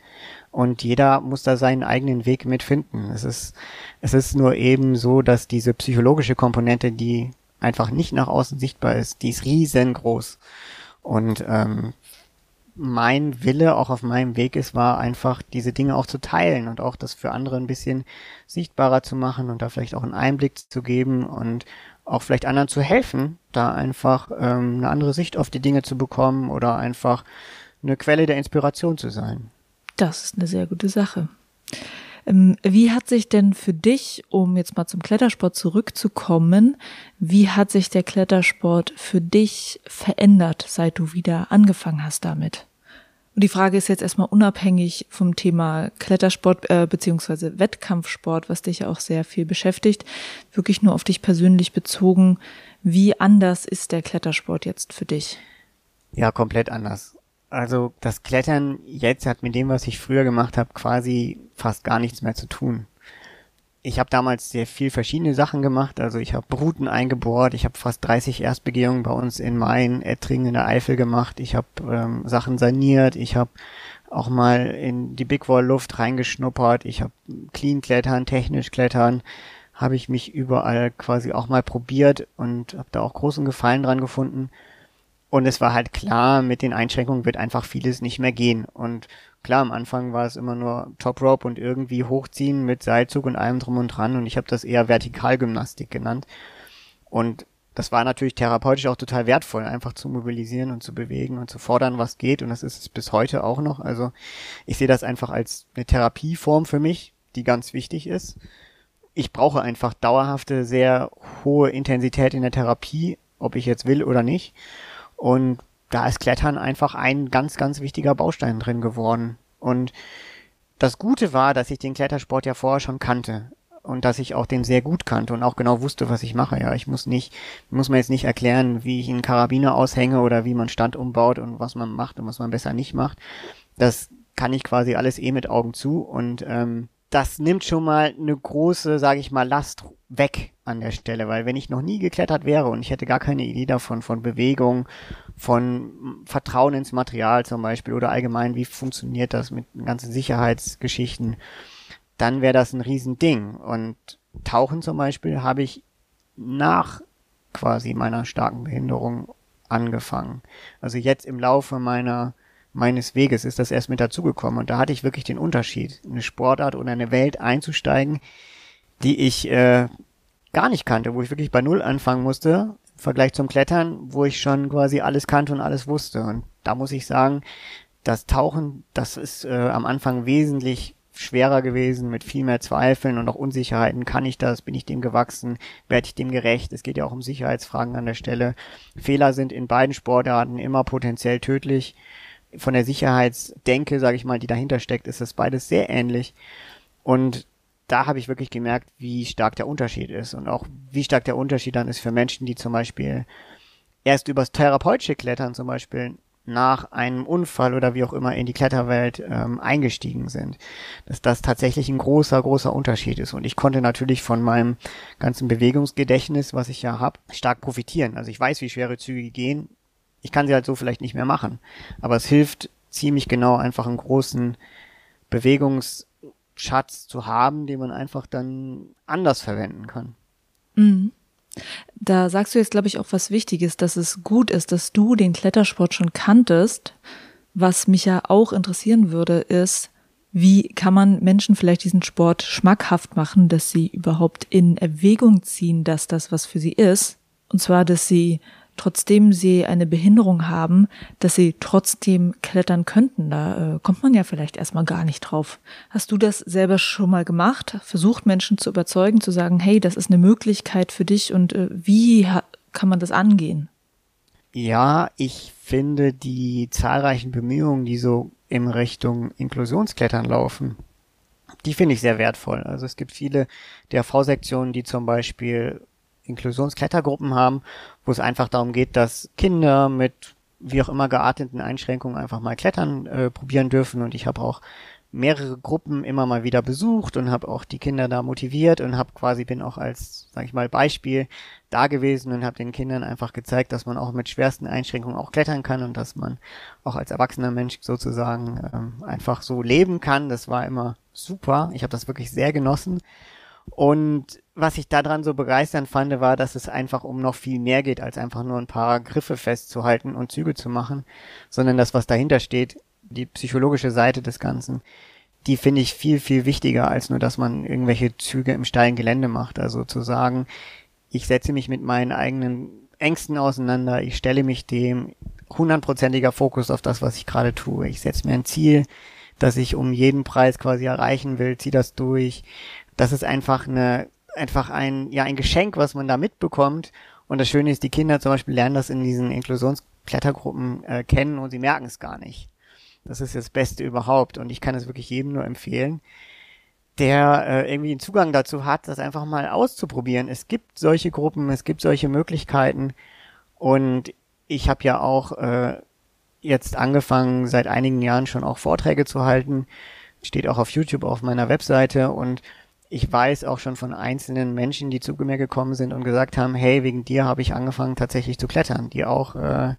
Und jeder muss da seinen eigenen Weg mitfinden. Es ist, es ist nur eben so, dass diese psychologische Komponente, die einfach nicht nach außen sichtbar ist, die ist riesengroß. Und ähm, mein Wille auch auf meinem Weg ist, war einfach diese Dinge auch zu teilen und auch das für andere ein bisschen sichtbarer zu machen und da vielleicht auch einen Einblick zu geben und auch vielleicht anderen zu helfen, da einfach ähm, eine andere Sicht auf die Dinge zu bekommen oder einfach eine Quelle der Inspiration zu sein. Das ist eine sehr gute Sache. Ähm, wie hat sich denn für dich, um jetzt mal zum Klettersport zurückzukommen, wie hat sich der Klettersport für dich verändert, seit du wieder angefangen hast damit? Und die Frage ist jetzt erstmal unabhängig vom Thema Klettersport äh, beziehungsweise Wettkampfsport, was dich ja auch sehr viel beschäftigt, wirklich nur auf dich persönlich bezogen. Wie anders ist der Klettersport jetzt für dich? Ja, komplett anders. Also das Klettern jetzt hat mit dem, was ich früher gemacht habe, quasi fast gar nichts mehr zu tun. Ich habe damals sehr viel verschiedene Sachen gemacht. Also ich habe Routen eingebohrt, ich habe fast 30 Erstbegehungen bei uns in Main, Ettringen in der Eifel gemacht, ich habe ähm, Sachen saniert, ich habe auch mal in die Big Wall Luft reingeschnuppert, ich habe Clean Klettern, technisch Klettern, habe ich mich überall quasi auch mal probiert und habe da auch großen Gefallen dran gefunden. Und es war halt klar, mit den Einschränkungen wird einfach vieles nicht mehr gehen. Und klar, am Anfang war es immer nur Top Rope und irgendwie hochziehen mit Seilzug und allem drum und dran. Und ich habe das eher Vertikalgymnastik genannt. Und das war natürlich therapeutisch auch total wertvoll, einfach zu mobilisieren und zu bewegen und zu fordern, was geht. Und das ist es bis heute auch noch. Also ich sehe das einfach als eine Therapieform für mich, die ganz wichtig ist. Ich brauche einfach dauerhafte, sehr hohe Intensität in der Therapie, ob ich jetzt will oder nicht. Und da ist Klettern einfach ein ganz, ganz wichtiger Baustein drin geworden. Und das Gute war, dass ich den Klettersport ja vorher schon kannte und dass ich auch den sehr gut kannte und auch genau wusste, was ich mache. Ja, ich muss nicht, muss mir jetzt nicht erklären, wie ich einen Karabiner aushänge oder wie man Stand umbaut und was man macht und was man besser nicht macht. Das kann ich quasi alles eh mit Augen zu und ähm, das nimmt schon mal eine große, sage ich mal, Last weg an der Stelle, weil wenn ich noch nie geklettert wäre und ich hätte gar keine Idee davon, von Bewegung, von Vertrauen ins Material zum Beispiel oder allgemein, wie funktioniert das mit ganzen Sicherheitsgeschichten, dann wäre das ein Riesending. Und Tauchen zum Beispiel habe ich nach quasi meiner starken Behinderung angefangen. Also jetzt im Laufe meiner meines Weges ist das erst mit dazugekommen und da hatte ich wirklich den Unterschied, eine Sportart oder eine Welt einzusteigen, die ich äh, gar nicht kannte, wo ich wirklich bei Null anfangen musste, im Vergleich zum Klettern, wo ich schon quasi alles kannte und alles wusste. Und da muss ich sagen, das Tauchen, das ist äh, am Anfang wesentlich schwerer gewesen, mit viel mehr Zweifeln und auch Unsicherheiten. Kann ich das? Bin ich dem gewachsen? Werde ich dem gerecht? Es geht ja auch um Sicherheitsfragen an der Stelle. Fehler sind in beiden Sportarten immer potenziell tödlich. Von der Sicherheitsdenke, sage ich mal, die dahinter steckt, ist das beides sehr ähnlich. Und da habe ich wirklich gemerkt, wie stark der Unterschied ist und auch wie stark der Unterschied dann ist für Menschen, die zum Beispiel erst übers therapeutische Klettern zum Beispiel nach einem Unfall oder wie auch immer in die Kletterwelt ähm, eingestiegen sind. Dass das tatsächlich ein großer, großer Unterschied ist. Und ich konnte natürlich von meinem ganzen Bewegungsgedächtnis, was ich ja habe, stark profitieren. Also ich weiß, wie schwere Züge gehen. Ich kann sie halt so vielleicht nicht mehr machen. Aber es hilft ziemlich genau, einfach einen großen Bewegungs- Schatz zu haben, den man einfach dann anders verwenden kann. Mhm. Da sagst du jetzt, glaube ich, auch was Wichtiges, dass es gut ist, dass du den Klettersport schon kanntest. Was mich ja auch interessieren würde, ist, Wie kann man Menschen vielleicht diesen Sport schmackhaft machen, dass sie überhaupt in Erwägung ziehen, dass das was für sie ist? Und zwar, dass sie trotzdem sie eine Behinderung haben, dass sie trotzdem klettern könnten. Da äh, kommt man ja vielleicht erstmal gar nicht drauf. Hast du das selber schon mal gemacht? Versucht Menschen zu überzeugen, zu sagen, hey, das ist eine Möglichkeit für dich und äh, wie kann man das angehen? Ja, ich finde die zahlreichen Bemühungen, die so in Richtung Inklusionsklettern laufen, die finde ich sehr wertvoll. Also es gibt viele DRV-Sektionen, die zum Beispiel Inklusionsklettergruppen haben, wo es einfach darum geht, dass Kinder mit wie auch immer gearteten Einschränkungen einfach mal klettern äh, probieren dürfen. Und ich habe auch mehrere Gruppen immer mal wieder besucht und habe auch die Kinder da motiviert und habe quasi bin auch als, sag ich mal, Beispiel da gewesen und habe den Kindern einfach gezeigt, dass man auch mit schwersten Einschränkungen auch klettern kann und dass man auch als erwachsener Mensch sozusagen ähm, einfach so leben kann. Das war immer super. Ich habe das wirklich sehr genossen. Und was ich daran so begeisternd fand, war, dass es einfach um noch viel mehr geht, als einfach nur ein paar Griffe festzuhalten und Züge zu machen, sondern das, was dahinter steht, die psychologische Seite des Ganzen, die finde ich viel, viel wichtiger, als nur, dass man irgendwelche Züge im steilen Gelände macht. Also zu sagen, ich setze mich mit meinen eigenen Ängsten auseinander, ich stelle mich dem hundertprozentiger Fokus auf das, was ich gerade tue. Ich setze mir ein Ziel, das ich um jeden Preis quasi erreichen will, ziehe das durch. Das ist einfach eine, einfach ein, ja, ein Geschenk, was man da mitbekommt. Und das Schöne ist, die Kinder zum Beispiel lernen das in diesen Inklusionsklettergruppen äh, kennen und sie merken es gar nicht. Das ist das Beste überhaupt und ich kann es wirklich jedem nur empfehlen, der äh, irgendwie einen Zugang dazu hat, das einfach mal auszuprobieren. Es gibt solche Gruppen, es gibt solche Möglichkeiten und ich habe ja auch äh, jetzt angefangen, seit einigen Jahren schon auch Vorträge zu halten. Steht auch auf YouTube auf meiner Webseite und ich weiß auch schon von einzelnen Menschen, die zu mir gekommen sind und gesagt haben, hey, wegen dir habe ich angefangen tatsächlich zu klettern, die auch äh,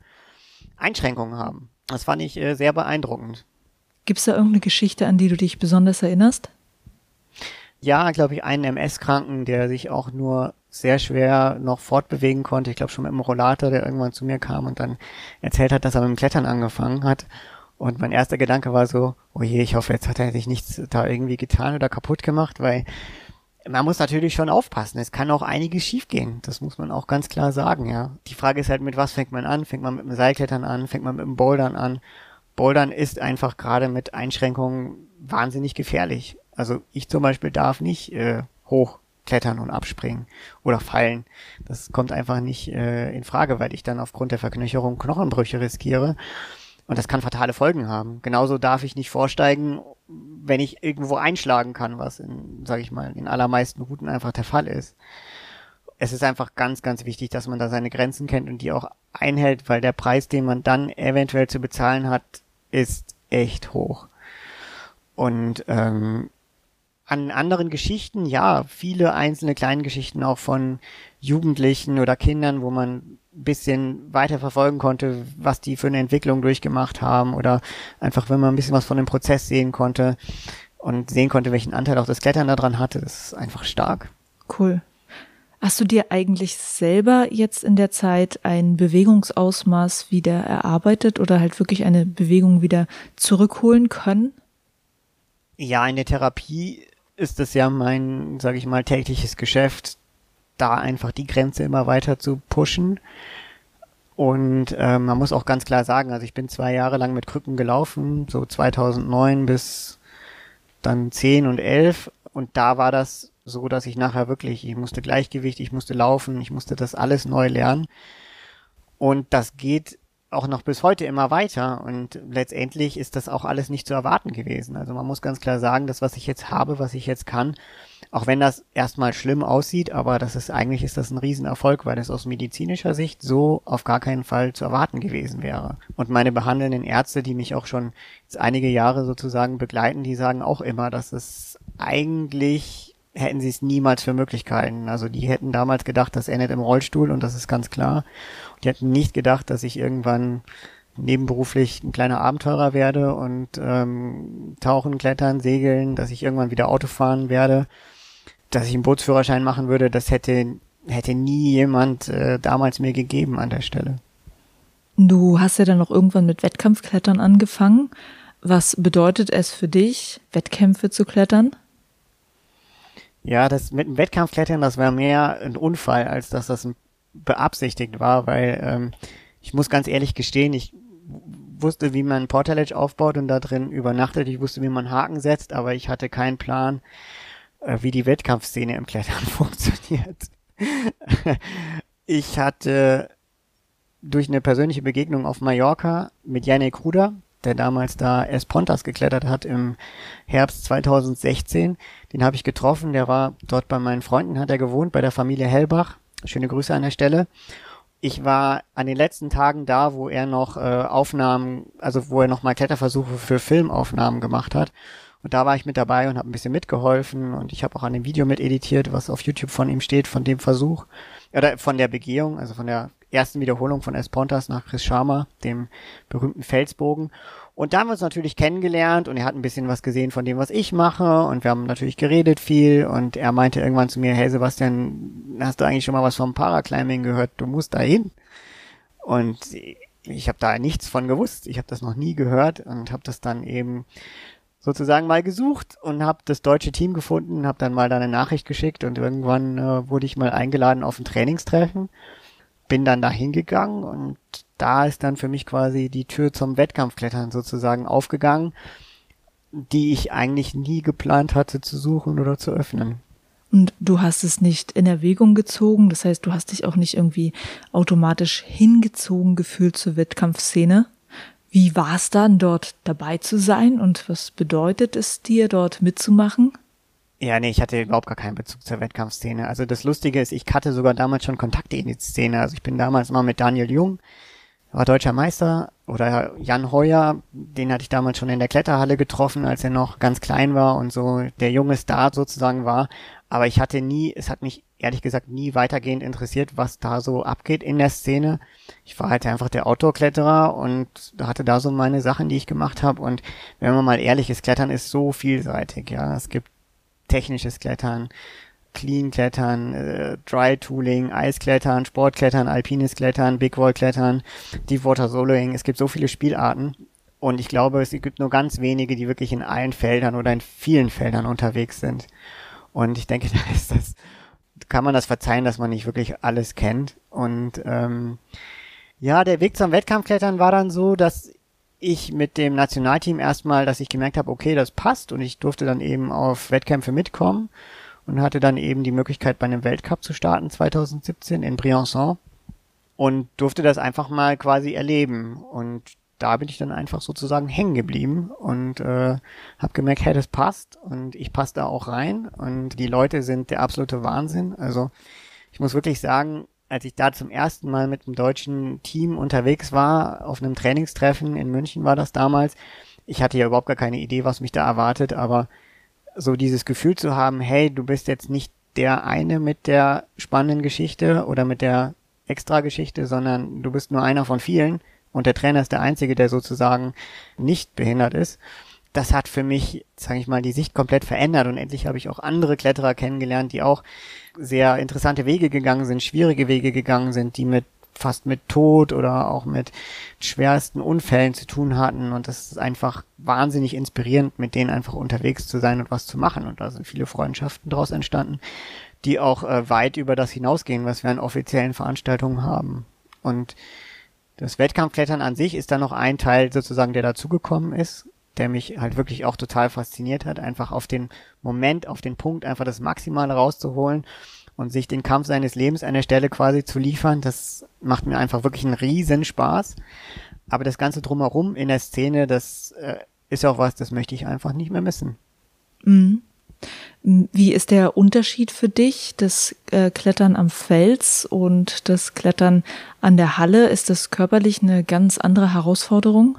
Einschränkungen haben. Das fand ich äh, sehr beeindruckend. Gibt es da irgendeine Geschichte, an die du dich besonders erinnerst? Ja, glaube ich, einen MS-Kranken, der sich auch nur sehr schwer noch fortbewegen konnte. Ich glaube schon mit dem Rollator, der irgendwann zu mir kam und dann erzählt hat, dass er mit dem Klettern angefangen hat. Und mein erster Gedanke war so, oh je, ich hoffe, jetzt hat er sich nichts da irgendwie getan oder kaputt gemacht, weil man muss natürlich schon aufpassen. Es kann auch einiges schiefgehen. Das muss man auch ganz klar sagen, ja. Die Frage ist halt, mit was fängt man an? Fängt man mit dem Seilklettern an? Fängt man mit dem Bouldern an? Bouldern ist einfach gerade mit Einschränkungen wahnsinnig gefährlich. Also ich zum Beispiel darf nicht äh, hochklettern und abspringen oder fallen. Das kommt einfach nicht äh, in Frage, weil ich dann aufgrund der Verknöcherung Knochenbrüche riskiere. Und das kann fatale Folgen haben. Genauso darf ich nicht vorsteigen, wenn ich irgendwo einschlagen kann, was in, sag ich mal, in allermeisten Routen einfach der Fall ist. Es ist einfach ganz, ganz wichtig, dass man da seine Grenzen kennt und die auch einhält, weil der Preis, den man dann eventuell zu bezahlen hat, ist echt hoch. Und ähm, an anderen Geschichten, ja, viele einzelne kleine Geschichten auch von Jugendlichen oder Kindern, wo man bisschen weiter verfolgen konnte, was die für eine Entwicklung durchgemacht haben oder einfach, wenn man ein bisschen was von dem Prozess sehen konnte und sehen konnte, welchen Anteil auch das Klettern daran hatte, das ist einfach stark. Cool. Hast du dir eigentlich selber jetzt in der Zeit ein Bewegungsausmaß wieder erarbeitet oder halt wirklich eine Bewegung wieder zurückholen können? Ja, in der Therapie ist es ja mein, sage ich mal, tägliches Geschäft, da einfach die Grenze immer weiter zu pushen. Und äh, man muss auch ganz klar sagen, also ich bin zwei Jahre lang mit Krücken gelaufen, so 2009 bis dann 10 und 11. Und da war das so, dass ich nachher wirklich, ich musste Gleichgewicht, ich musste laufen, ich musste das alles neu lernen. Und das geht auch noch bis heute immer weiter und letztendlich ist das auch alles nicht zu erwarten gewesen. Also man muss ganz klar sagen, das, was ich jetzt habe, was ich jetzt kann, auch wenn das erstmal schlimm aussieht, aber das ist eigentlich ist das ein Riesenerfolg, weil das aus medizinischer Sicht so auf gar keinen Fall zu erwarten gewesen wäre. Und meine behandelnden Ärzte, die mich auch schon jetzt einige Jahre sozusagen begleiten, die sagen auch immer, dass es eigentlich hätten sie es niemals für Möglichkeiten. Also die hätten damals gedacht, das endet im Rollstuhl und das ist ganz klar. Die hätten nicht gedacht, dass ich irgendwann nebenberuflich ein kleiner Abenteurer werde und ähm, tauchen, klettern, segeln, dass ich irgendwann wieder Auto fahren werde, dass ich einen Bootsführerschein machen würde, das hätte hätte nie jemand äh, damals mir gegeben an der Stelle. Du hast ja dann noch irgendwann mit Wettkampfklettern angefangen. Was bedeutet es für dich, Wettkämpfe zu klettern? Ja, das mit dem Wettkampfklettern, das war mehr ein Unfall, als dass das beabsichtigt war, weil ähm, ich muss ganz ehrlich gestehen, ich wusste, wie man Portaledge aufbaut und da drin übernachtet. Ich wusste, wie man Haken setzt, aber ich hatte keinen Plan, äh, wie die Wettkampfszene im Klettern funktioniert. ich hatte durch eine persönliche Begegnung auf Mallorca mit Janek Ruder, der damals da Espontas geklettert hat im Herbst 2016. Den habe ich getroffen, der war dort bei meinen Freunden, hat er gewohnt, bei der Familie Hellbach. Schöne Grüße an der Stelle. Ich war an den letzten Tagen da, wo er noch äh, Aufnahmen, also wo er noch mal Kletterversuche für Filmaufnahmen gemacht hat. Und da war ich mit dabei und habe ein bisschen mitgeholfen und ich habe auch an dem Video mit editiert, was auf YouTube von ihm steht, von dem Versuch oder von der Begehung, also von der ersten Wiederholung von Espontas nach Chris Sharma, dem berühmten Felsbogen. Und da haben wir uns natürlich kennengelernt und er hat ein bisschen was gesehen von dem, was ich mache und wir haben natürlich geredet viel und er meinte irgendwann zu mir, hey Sebastian, hast du eigentlich schon mal was vom Paraclimbing gehört? Du musst da hin. Und ich habe da nichts von gewusst. Ich habe das noch nie gehört und habe das dann eben sozusagen mal gesucht und habe das deutsche Team gefunden, habe dann mal da eine Nachricht geschickt und irgendwann äh, wurde ich mal eingeladen auf ein Trainingstreffen bin dann da hingegangen und da ist dann für mich quasi die Tür zum Wettkampfklettern sozusagen aufgegangen, die ich eigentlich nie geplant hatte zu suchen oder zu öffnen. Und du hast es nicht in Erwägung gezogen, das heißt, du hast dich auch nicht irgendwie automatisch hingezogen gefühlt zur Wettkampfszene. Wie war es dann, dort dabei zu sein und was bedeutet es dir, dort mitzumachen? Ja, nee, ich hatte überhaupt gar keinen Bezug zur Wettkampfszene. Also das Lustige ist, ich hatte sogar damals schon Kontakte in die Szene. Also ich bin damals mal mit Daniel Jung, war deutscher Meister, oder Jan Heuer, den hatte ich damals schon in der Kletterhalle getroffen, als er noch ganz klein war und so der junge Star sozusagen war. Aber ich hatte nie, es hat mich ehrlich gesagt nie weitergehend interessiert, was da so abgeht in der Szene. Ich war halt einfach der Outdoor-Kletterer und hatte da so meine Sachen, die ich gemacht habe. Und wenn man mal ehrlich ist, Klettern ist so vielseitig. Ja, es gibt technisches Klettern, Clean-Klettern, äh, Dry-Tooling, Eisklettern, Sportklettern, alpines Klettern, Big Wall-Klettern, Deepwater Soloing. Es gibt so viele Spielarten. Und ich glaube, es gibt nur ganz wenige, die wirklich in allen Feldern oder in vielen Feldern unterwegs sind. Und ich denke, da ist das, kann man das verzeihen, dass man nicht wirklich alles kennt. Und ähm, ja, der Weg zum Wettkampfklettern war dann so, dass ich mit dem Nationalteam erstmal, dass ich gemerkt habe, okay, das passt und ich durfte dann eben auf Wettkämpfe mitkommen und hatte dann eben die Möglichkeit bei einem Weltcup zu starten 2017 in Briançon und durfte das einfach mal quasi erleben und da bin ich dann einfach sozusagen hängen geblieben und äh, habe gemerkt, hey, das passt und ich passe da auch rein und die Leute sind der absolute Wahnsinn. Also ich muss wirklich sagen, als ich da zum ersten Mal mit dem deutschen Team unterwegs war, auf einem Trainingstreffen in München war das damals, ich hatte ja überhaupt gar keine Idee, was mich da erwartet, aber so dieses Gefühl zu haben, hey, du bist jetzt nicht der eine mit der spannenden Geschichte oder mit der Extra-Geschichte, sondern du bist nur einer von vielen und der Trainer ist der einzige, der sozusagen nicht behindert ist. Das hat für mich, sage ich mal, die Sicht komplett verändert und endlich habe ich auch andere Kletterer kennengelernt, die auch sehr interessante Wege gegangen sind, schwierige Wege gegangen sind, die mit fast mit Tod oder auch mit schwersten Unfällen zu tun hatten. Und das ist einfach wahnsinnig inspirierend, mit denen einfach unterwegs zu sein und was zu machen. Und da sind viele Freundschaften daraus entstanden, die auch äh, weit über das hinausgehen, was wir an offiziellen Veranstaltungen haben. Und das Wettkampfklettern an sich ist dann noch ein Teil sozusagen, der dazugekommen ist der mich halt wirklich auch total fasziniert hat, einfach auf den Moment, auf den Punkt, einfach das Maximale rauszuholen und sich den Kampf seines Lebens an der Stelle quasi zu liefern, das macht mir einfach wirklich einen riesen Spaß. Aber das Ganze drumherum in der Szene, das äh, ist auch was, das möchte ich einfach nicht mehr missen. Mhm. Wie ist der Unterschied für dich, das äh, Klettern am Fels und das Klettern an der Halle? Ist das körperlich eine ganz andere Herausforderung?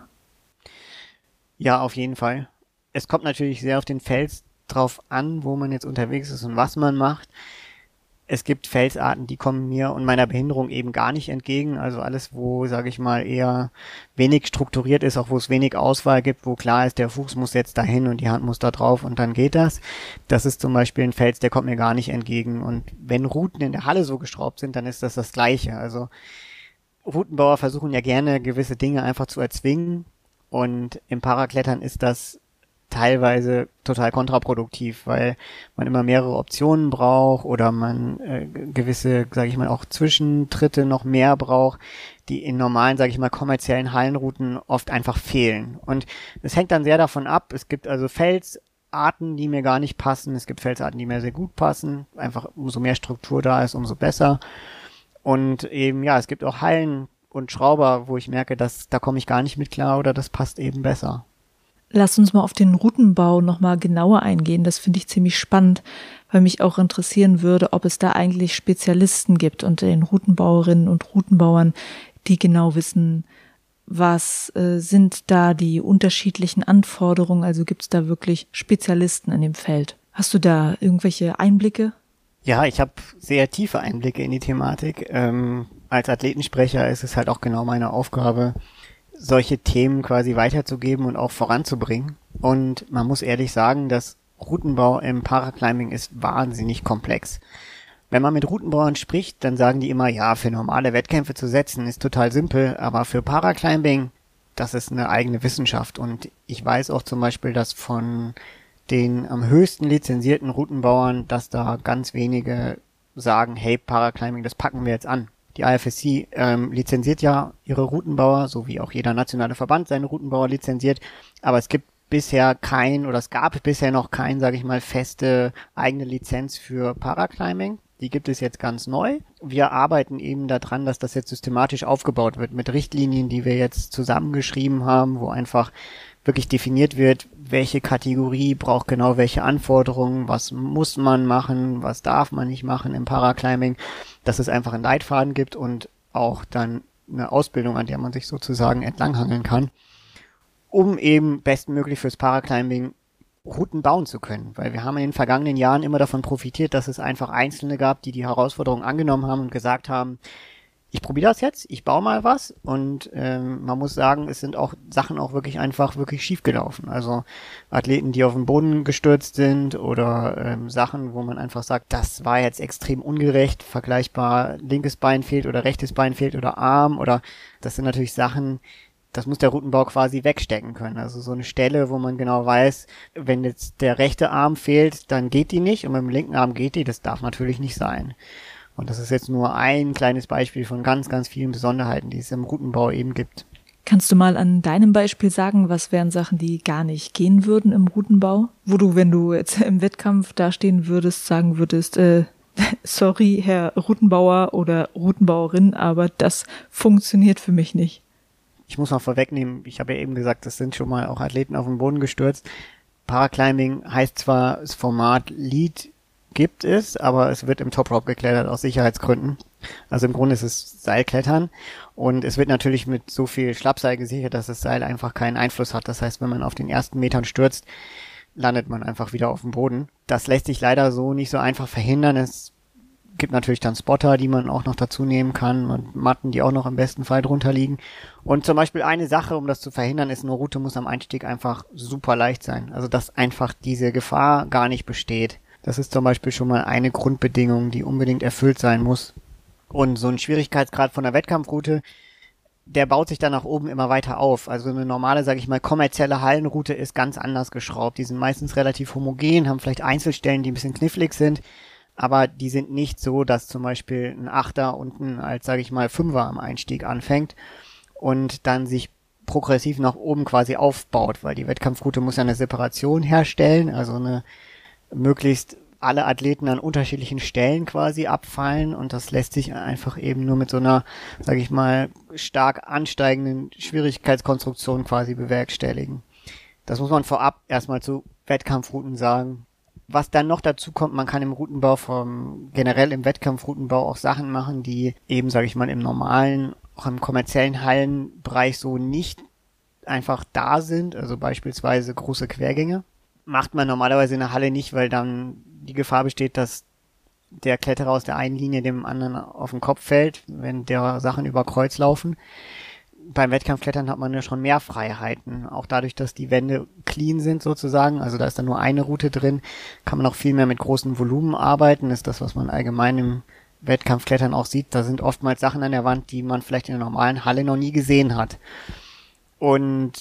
Ja, auf jeden Fall. Es kommt natürlich sehr auf den Fels drauf an, wo man jetzt unterwegs ist und was man macht. Es gibt Felsarten, die kommen mir und meiner Behinderung eben gar nicht entgegen. Also alles, wo, sage ich mal, eher wenig strukturiert ist, auch wo es wenig Auswahl gibt, wo klar ist, der Fuß muss jetzt dahin und die Hand muss da drauf und dann geht das. Das ist zum Beispiel ein Fels, der kommt mir gar nicht entgegen. Und wenn Routen in der Halle so geschraubt sind, dann ist das das Gleiche. Also Routenbauer versuchen ja gerne gewisse Dinge einfach zu erzwingen Und im Paraklettern ist das teilweise total kontraproduktiv, weil man immer mehrere Optionen braucht oder man äh, gewisse, sage ich mal, auch Zwischentritte noch mehr braucht, die in normalen, sage ich mal, kommerziellen Hallenrouten oft einfach fehlen. Und es hängt dann sehr davon ab. Es gibt also Felsarten, die mir gar nicht passen. Es gibt Felsarten, die mir sehr gut passen. Einfach umso mehr Struktur da ist, umso besser. Und eben, ja, es gibt auch Hallen und Schrauber, wo ich merke, dass da komme ich gar nicht mit klar oder das passt eben besser. Lass uns mal auf den Routenbau nochmal genauer eingehen. Das finde ich ziemlich spannend, weil mich auch interessieren würde, ob es da eigentlich Spezialisten gibt unter den Routenbauerinnen und Routenbauern, die genau wissen, was äh, sind da die unterschiedlichen Anforderungen? Also gibt es da wirklich Spezialisten in dem Feld? Hast du da irgendwelche Einblicke? Ja, ich habe sehr tiefe Einblicke in die Thematik. Ähm, als Athletensprecher ist es halt auch genau meine Aufgabe, solche Themen quasi weiterzugeben und auch voranzubringen. Und man muss ehrlich sagen, dass Routenbau im Paraclimbing ist wahnsinnig komplex. Wenn man mit Routenbauern spricht, dann sagen die immer, ja, für normale Wettkämpfe zu setzen ist total simpel, aber für Paraclimbing, das ist eine eigene Wissenschaft. Und ich weiß auch zum Beispiel, dass von den am höchsten lizenzierten Routenbauern, dass da ganz wenige sagen, hey, Paraclimbing, das packen wir jetzt an. Die IFSC ähm, lizenziert ja ihre Routenbauer, so wie auch jeder nationale Verband seine Routenbauer lizenziert. Aber es gibt bisher kein oder es gab bisher noch kein, sage ich mal, feste eigene Lizenz für Paraclimbing. Die gibt es jetzt ganz neu. Wir arbeiten eben daran, dass das jetzt systematisch aufgebaut wird mit Richtlinien, die wir jetzt zusammengeschrieben haben, wo einfach wirklich definiert wird, welche Kategorie braucht genau welche Anforderungen, was muss man machen, was darf man nicht machen im Paraclimbing, dass es einfach einen Leitfaden gibt und auch dann eine Ausbildung, an der man sich sozusagen entlanghangeln kann, um eben bestmöglich fürs Paraclimbing Routen bauen zu können. Weil wir haben in den vergangenen Jahren immer davon profitiert, dass es einfach Einzelne gab, die die Herausforderung angenommen haben und gesagt haben, ich probiere das jetzt, ich baue mal was und ähm, man muss sagen, es sind auch Sachen auch wirklich einfach wirklich schief gelaufen. Also Athleten, die auf den Boden gestürzt sind oder ähm, Sachen, wo man einfach sagt, das war jetzt extrem ungerecht, vergleichbar linkes Bein fehlt oder rechtes Bein fehlt oder Arm oder das sind natürlich Sachen, das muss der Routenbau quasi wegstecken können. Also so eine Stelle, wo man genau weiß, wenn jetzt der rechte Arm fehlt, dann geht die nicht und mit dem linken Arm geht die, das darf natürlich nicht sein. Und das ist jetzt nur ein kleines Beispiel von ganz, ganz vielen Besonderheiten, die es im Routenbau eben gibt. Kannst du mal an deinem Beispiel sagen, was wären Sachen, die gar nicht gehen würden im Routenbau? Wo du, wenn du jetzt im Wettkampf dastehen würdest, sagen würdest, äh, sorry, Herr Routenbauer oder Routenbauerin, aber das funktioniert für mich nicht. Ich muss mal vorwegnehmen, ich habe ja eben gesagt, das sind schon mal auch Athleten auf den Boden gestürzt. Paraclimbing heißt zwar das Format Lead gibt es, aber es wird im Top Rope geklettert aus Sicherheitsgründen. Also im Grunde ist es Seilklettern und es wird natürlich mit so viel Schlappseil gesichert, dass das Seil einfach keinen Einfluss hat. Das heißt, wenn man auf den ersten Metern stürzt, landet man einfach wieder auf dem Boden. Das lässt sich leider so nicht so einfach verhindern. Es gibt natürlich dann Spotter, die man auch noch dazu nehmen kann und Matten, die auch noch im besten Fall drunter liegen. Und zum Beispiel eine Sache, um das zu verhindern, ist, eine Route muss am Einstieg einfach super leicht sein. Also dass einfach diese Gefahr gar nicht besteht. Das ist zum Beispiel schon mal eine Grundbedingung, die unbedingt erfüllt sein muss. Und so ein Schwierigkeitsgrad von der Wettkampfroute, der baut sich dann nach oben immer weiter auf. Also eine normale, sage ich mal, kommerzielle Hallenroute ist ganz anders geschraubt. Die sind meistens relativ homogen, haben vielleicht Einzelstellen, die ein bisschen knifflig sind, aber die sind nicht so, dass zum Beispiel ein Achter unten als, sage ich mal, Fünfer am Einstieg anfängt und dann sich progressiv nach oben quasi aufbaut, weil die Wettkampfroute muss ja eine Separation herstellen, also eine möglichst alle Athleten an unterschiedlichen Stellen quasi abfallen und das lässt sich einfach eben nur mit so einer, sage ich mal, stark ansteigenden Schwierigkeitskonstruktion quasi bewerkstelligen. Das muss man vorab erstmal zu Wettkampfrouten sagen. Was dann noch dazu kommt, man kann im Routenbau vom generell im Wettkampfroutenbau auch Sachen machen, die eben, sage ich mal, im normalen, auch im kommerziellen Hallenbereich so nicht einfach da sind, also beispielsweise große Quergänge macht man normalerweise in der Halle nicht, weil dann die Gefahr besteht, dass der Kletterer aus der einen Linie dem anderen auf den Kopf fällt, wenn der Sachen über Kreuz laufen. Beim Wettkampfklettern hat man ja schon mehr Freiheiten. Auch dadurch, dass die Wände clean sind sozusagen, also da ist dann nur eine Route drin, kann man auch viel mehr mit großen Volumen arbeiten. Das ist das, was man allgemein im Wettkampfklettern auch sieht. Da sind oftmals Sachen an der Wand, die man vielleicht in der normalen Halle noch nie gesehen hat. Und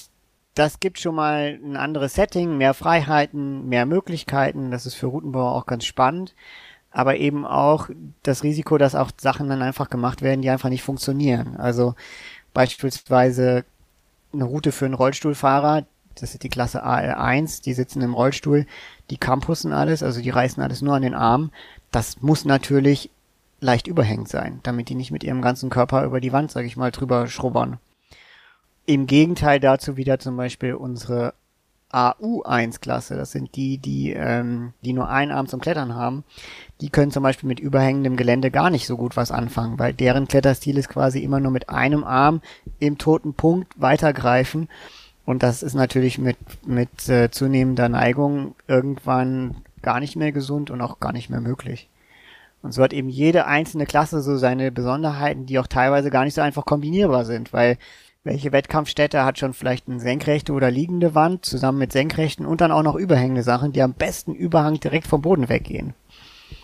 das gibt schon mal ein anderes Setting, mehr Freiheiten, mehr Möglichkeiten. Das ist für Routenbauer auch ganz spannend. Aber eben auch das Risiko, dass auch Sachen dann einfach gemacht werden, die einfach nicht funktionieren. Also beispielsweise eine Route für einen Rollstuhlfahrer, das ist die Klasse AL1, die sitzen im Rollstuhl, die campussen alles, also die reißen alles nur an den Arm. Das muss natürlich leicht überhängend sein, damit die nicht mit ihrem ganzen Körper über die Wand, sag ich mal, drüber schrubbern. Im Gegenteil dazu wieder zum Beispiel unsere AU1-Klasse, das sind die, die, ähm, die nur einen Arm zum Klettern haben, die können zum Beispiel mit überhängendem Gelände gar nicht so gut was anfangen, weil deren Kletterstil ist quasi immer nur mit einem Arm im toten Punkt weitergreifen. Und das ist natürlich mit, mit äh, zunehmender Neigung irgendwann gar nicht mehr gesund und auch gar nicht mehr möglich. Und so hat eben jede einzelne Klasse so seine Besonderheiten, die auch teilweise gar nicht so einfach kombinierbar sind, weil welche Wettkampfstätte hat schon vielleicht eine senkrechte oder liegende Wand zusammen mit senkrechten und dann auch noch überhängende Sachen, die am besten Überhang direkt vom Boden weggehen.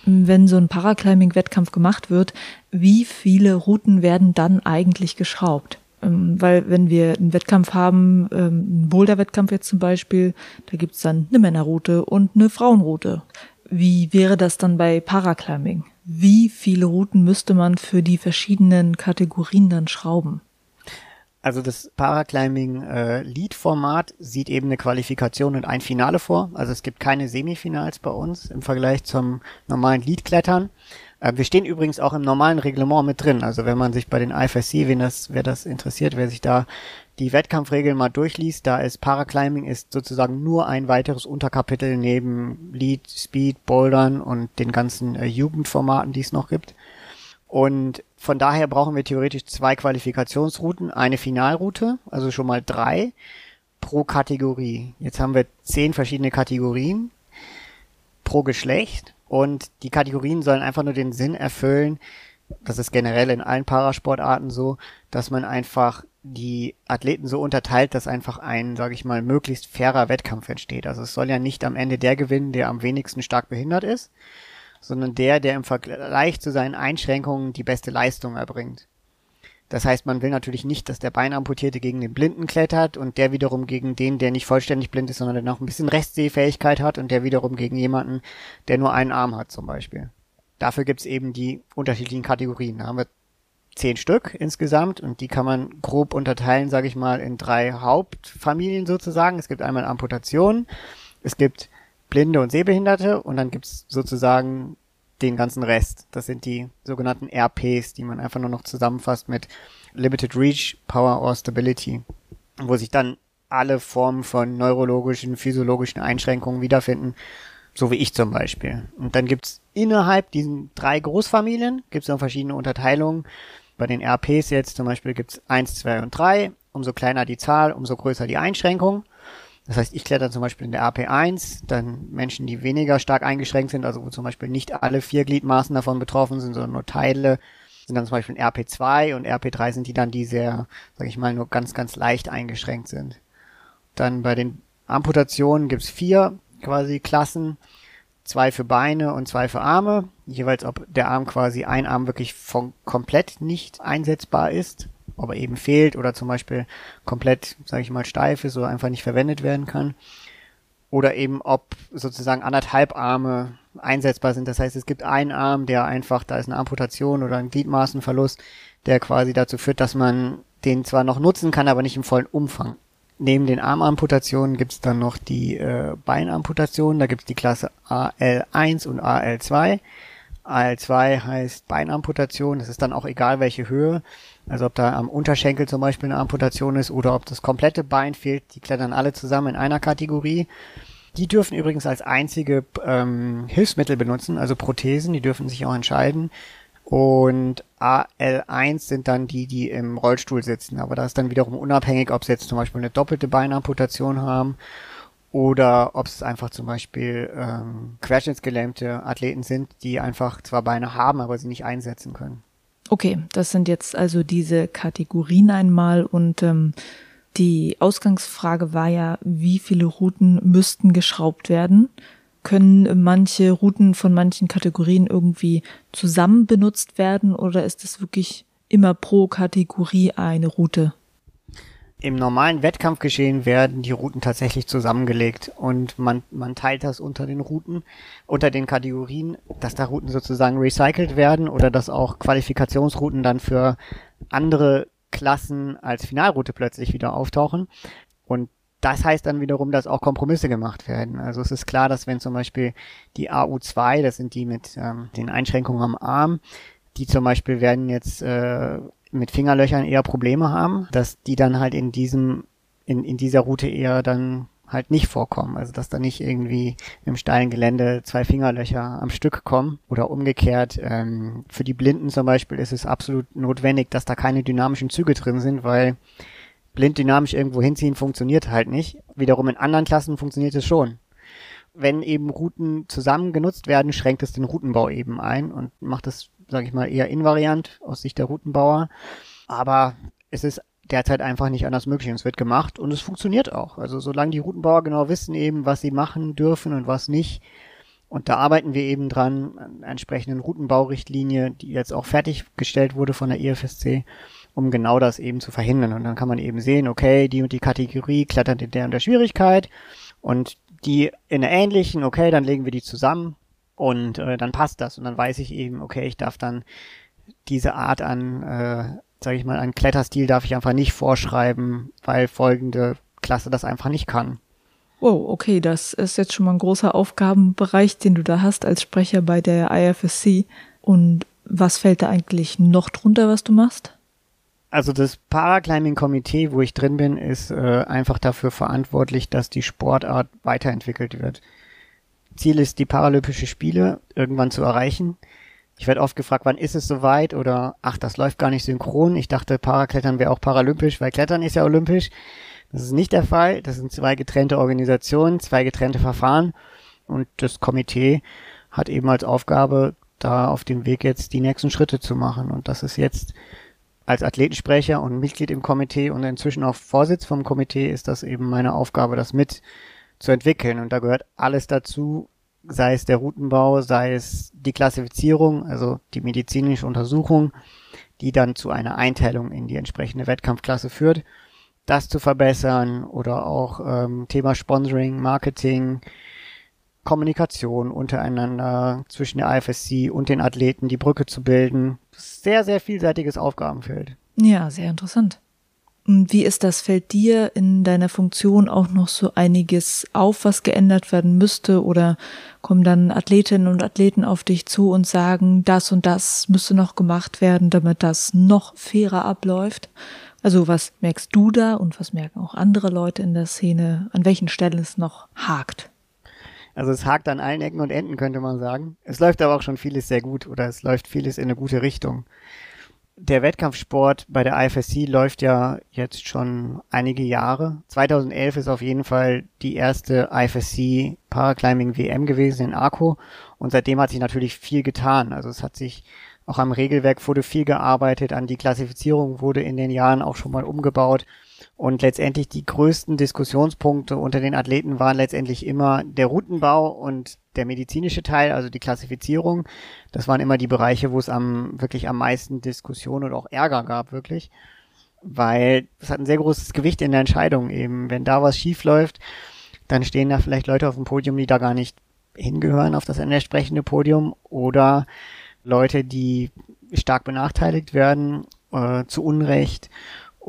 Wenn so ein Paraclimbing-Wettkampf gemacht wird, wie viele Routen werden dann eigentlich geschraubt? Ähm, weil wenn wir einen Wettkampf haben, ähm, einen Boulder-Wettkampf jetzt zum Beispiel, da gibt's dann eine Männerroute und eine Frauenroute. Wie wäre das dann bei Paraclimbing? Wie viele Routen müsste man für die verschiedenen Kategorien dann schrauben? Also das Paraclimbing äh, Lead-Format sieht eben eine Qualifikation und ein Finale vor. Also es gibt keine Semifinals bei uns im Vergleich zum normalen Lead-Klettern. Äh, wir stehen übrigens auch im normalen Reglement mit drin. Also wenn man sich bei den IFSC, wen das, wer das interessiert, wer sich da die Wettkampfregeln mal durchliest, da ist Paraclimbing ist sozusagen nur ein weiteres Unterkapitel neben Lead, Speed, Bouldern und den ganzen äh, Jugendformaten, die es noch gibt. Und von daher brauchen wir theoretisch zwei Qualifikationsrouten, eine Finalroute, also schon mal drei pro Kategorie. Jetzt haben wir zehn verschiedene Kategorien pro Geschlecht und die Kategorien sollen einfach nur den Sinn erfüllen, das ist generell in allen Parasportarten so, dass man einfach die Athleten so unterteilt, dass einfach ein, sage ich mal, möglichst fairer Wettkampf entsteht. Also es soll ja nicht am Ende der gewinnen, der am wenigsten stark behindert ist, sondern der, der im Vergleich zu seinen Einschränkungen die beste Leistung erbringt. Das heißt, man will natürlich nicht, dass der Beinamputierte gegen den Blinden klettert und der wiederum gegen den, der nicht vollständig blind ist, sondern der noch ein bisschen Restsehfähigkeit hat und der wiederum gegen jemanden, der nur einen Arm hat zum Beispiel. Dafür gibt's eben die unterschiedlichen Kategorien. Da haben wir zehn Stück insgesamt und die kann man grob unterteilen, sage ich mal, in drei Hauptfamilien sozusagen. Es gibt einmal Amputationen, es gibt Blinde und Sehbehinderte und dann gibt's sozusagen den ganzen Rest. Das sind die sogenannten RPs, die man einfach nur noch zusammenfasst mit Limited Reach, Power or Stability, wo sich dann alle Formen von neurologischen, physiologischen Einschränkungen wiederfinden, so wie ich zum Beispiel. Und dann gibt's innerhalb diesen drei Großfamilien, gibt's noch verschiedene Unterteilungen. Bei den RPs jetzt zum Beispiel gibt's eins, zwei und drei. Umso kleiner die Zahl, umso größer die Einschränkung. Das heißt, ich kletter zum Beispiel in der AP1, dann Menschen, die weniger stark eingeschränkt sind, also wo zum Beispiel nicht alle vier Gliedmaßen davon betroffen sind, sondern nur Teile, sind dann zum Beispiel in RP2 und RP3 sind die dann, die sehr, sag ich mal, nur ganz, ganz leicht eingeschränkt sind. Dann bei den Amputationen gibt's vier quasi Klassen, zwei für Beine und zwei für Arme, jeweils ob der Arm quasi ein Arm wirklich von komplett nicht einsetzbar ist ob er eben fehlt oder zum Beispiel komplett, sage ich mal, steif ist oder einfach nicht verwendet werden kann. Oder eben ob sozusagen anderthalb Arme einsetzbar sind. Das heißt, es gibt einen Arm, der einfach, da ist eine Amputation oder ein Gliedmaßenverlust, der quasi dazu führt, dass man den zwar noch nutzen kann, aber nicht im vollen Umfang. Neben den Armamputationen gibt's dann noch die äh, Beinamputationen. Da gibt's die Klasse AL1 und AL2. AL2 heißt Beinamputation. Es ist dann auch egal, welche Höhe. Also ob da am Unterschenkel zum Beispiel eine Amputation ist oder ob das komplette Bein fehlt, die klettern alle zusammen in einer Kategorie. Die dürfen übrigens als einzige ähm, Hilfsmittel benutzen, also Prothesen, die dürfen sich auch entscheiden. Und AL1 sind dann die, die im Rollstuhl sitzen. Aber da ist dann wiederum unabhängig, ob sie jetzt zum Beispiel eine doppelte Beinamputation haben oder ob es einfach zum Beispiel ähm, querschnittsgelähmte Athleten sind, die einfach zwar Beine haben, aber sie nicht einsetzen können. Okay, das sind jetzt also diese Kategorien einmal und ähm, die Ausgangsfrage war ja, wie viele Routen müssten geschraubt werden? Können manche Routen von manchen Kategorien irgendwie zusammen benutzt werden oder ist es wirklich immer pro Kategorie eine Route? Im normalen Wettkampfgeschehen werden die Routen tatsächlich zusammengelegt und man, man teilt das unter den Routen, unter den Kategorien, dass da Routen sozusagen recycelt werden oder dass auch Qualifikationsrouten dann für andere Klassen als Finalroute plötzlich wieder auftauchen. Und das heißt dann wiederum, dass auch Kompromisse gemacht werden. Also es ist klar, dass wenn zum Beispiel die AU2, das sind die mit ähm, den Einschränkungen am Arm, die zum Beispiel werden jetzt äh, mit Fingerlöchern eher Probleme haben, dass die dann halt in diesem, in, in dieser Route eher dann halt nicht vorkommen. Also dass da nicht irgendwie im steilen Gelände zwei Fingerlöcher am Stück kommen oder umgekehrt. Ähm, für die Blinden zum Beispiel ist es absolut notwendig, dass da keine dynamischen Züge drin sind, weil blind dynamisch irgendwo hinziehen funktioniert halt nicht. Wiederum in anderen Klassen funktioniert es schon. Wenn eben Routen zusammen genutzt werden, schränkt es den Routenbau eben ein und macht es sage ich mal, eher invariant aus Sicht der Routenbauer. Aber es ist derzeit einfach nicht anders möglich und es wird gemacht und es funktioniert auch. Also solange die Routenbauer genau wissen eben, was sie machen dürfen und was nicht. Und da arbeiten wir eben dran, an entsprechenden Routenbaurichtlinie, die jetzt auch fertiggestellt wurde von der IFSC, um genau das eben zu verhindern. Und dann kann man eben sehen, okay, die und die Kategorie klettert in der und der Schwierigkeit und die in der ähnlichen, okay, dann legen wir die zusammen und äh, dann passt das und dann weiß ich eben, okay, ich darf dann diese Art an, äh, sage ich mal, an Kletterstil darf ich einfach nicht vorschreiben, weil folgende Klasse das einfach nicht kann. Wow, okay, das ist jetzt schon mal ein großer Aufgabenbereich, den du da hast als Sprecher bei der IFSC. Und was fällt da eigentlich noch drunter, was du machst? Also das Paraclimbing-Komitee, wo ich drin bin, ist äh, einfach dafür verantwortlich, dass die Sportart weiterentwickelt wird. Ziel ist, die Paralympische Spiele irgendwann zu erreichen. Ich werde oft gefragt, wann ist es soweit oder ach, das läuft gar nicht synchron. Ich dachte, Paraklettern wäre auch paralympisch, weil Klettern ist ja olympisch. Das ist nicht der Fall. Das sind zwei getrennte Organisationen, zwei getrennte Verfahren und das Komitee hat eben als Aufgabe, da auf dem Weg jetzt die nächsten Schritte zu machen. Und das ist jetzt als Athletensprecher und Mitglied im Komitee und inzwischen auch Vorsitz vom Komitee ist das eben meine Aufgabe, das mit zu entwickeln. Und da gehört alles dazu, sei es der Routenbau, sei es die Klassifizierung, also die medizinische Untersuchung, die dann zu einer Einteilung in die entsprechende Wettkampfklasse führt. Das zu verbessern oder auch ähm, Thema Sponsoring, Marketing, Kommunikation untereinander zwischen der IFSC und den Athleten, die Brücke zu bilden. Sehr, sehr vielseitiges Aufgabenfeld. Ja, sehr interessant. Wie ist das? Fällt dir in deiner Funktion auch noch so einiges auf, was geändert werden müsste? Oder kommen dann Athletinnen und Athleten auf dich zu und sagen, das und das müsste noch gemacht werden, damit das noch fairer abläuft? Also was merkst du da und was merken auch andere Leute in der Szene, an welchen Stellen es noch hakt? Also es hakt an allen Ecken und Enden, könnte man sagen. Es läuft aber auch schon vieles sehr gut oder es läuft vieles in eine gute Richtung der Wettkampfsport bei der IFSC läuft ja jetzt schon einige Jahre. 2011 ist auf jeden Fall die erste IFSC Paraclimbing WM gewesen in Arco und seitdem hat sich natürlich viel getan. Also es hat sich auch am Regelwerk wurde viel gearbeitet, an die Klassifizierung wurde in den Jahren auch schon mal umgebaut und letztendlich die größten Diskussionspunkte unter den Athleten waren letztendlich immer der Routenbau und der medizinische Teil, also die Klassifizierung. Das waren immer die Bereiche, wo es am wirklich am meisten Diskussion und auch Ärger gab, wirklich. Weil es hat ein sehr großes Gewicht in der Entscheidung eben. Wenn da was schief läuft, dann stehen da vielleicht Leute auf dem Podium, die da gar nicht hingehören auf das entsprechende Podium oder Leute, die stark benachteiligt werden, äh, zu Unrecht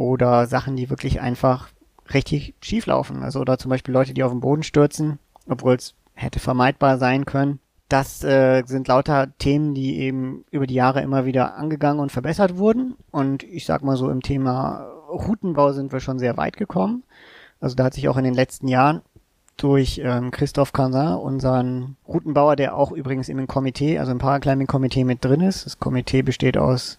oder Sachen, die wirklich einfach richtig schief laufen. Also oder zum Beispiel Leute, die auf den Boden stürzen, obwohl es hätte vermeidbar sein können. Das äh, sind lauter Themen, die eben über die Jahre immer wieder angegangen und verbessert wurden. Und ich sag mal so, im Thema Routenbau sind wir schon sehr weit gekommen. Also da hat sich auch in den letzten Jahren durch ähm, Christoph Cansin, unseren Routenbauer, der auch übrigens im Komitee, also im Paraclimbing-Komitee mit drin ist. Das Komitee besteht aus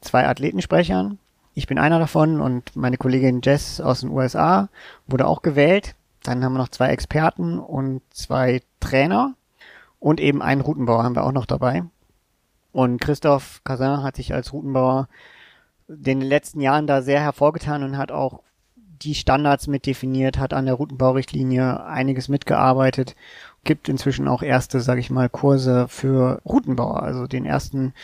zwei Athletensprechern, ich bin einer davon und meine Kollegin Jess aus den USA wurde auch gewählt. Dann haben wir noch zwei Experten und zwei Trainer und eben einen Routenbauer haben wir auch noch dabei. Und Christoph Casin hat sich als Routenbauer in den letzten Jahren da sehr hervorgetan und hat auch die Standards mit definiert, hat an der Routenbaurichtlinie einiges mitgearbeitet, gibt inzwischen auch erste, sage ich mal, Kurse für Routenbauer, also den ersten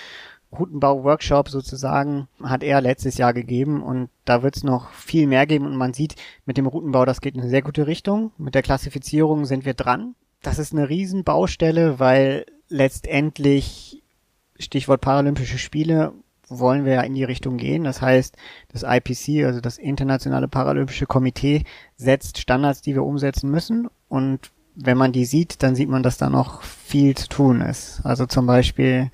Routenbau-Workshop sozusagen hat er letztes Jahr gegeben und da wird es noch viel mehr geben und man sieht mit dem Routenbau, das geht in eine sehr gute Richtung. Mit der Klassifizierung sind wir dran. Das ist eine Riesenbaustelle, weil letztendlich Stichwort Paralympische Spiele wollen wir ja in die Richtung gehen. Das heißt, das IPC, also das Internationale Paralympische Komitee, setzt Standards, die wir umsetzen müssen. Und wenn man die sieht, dann sieht man, dass da noch viel zu tun ist. Also zum Beispiel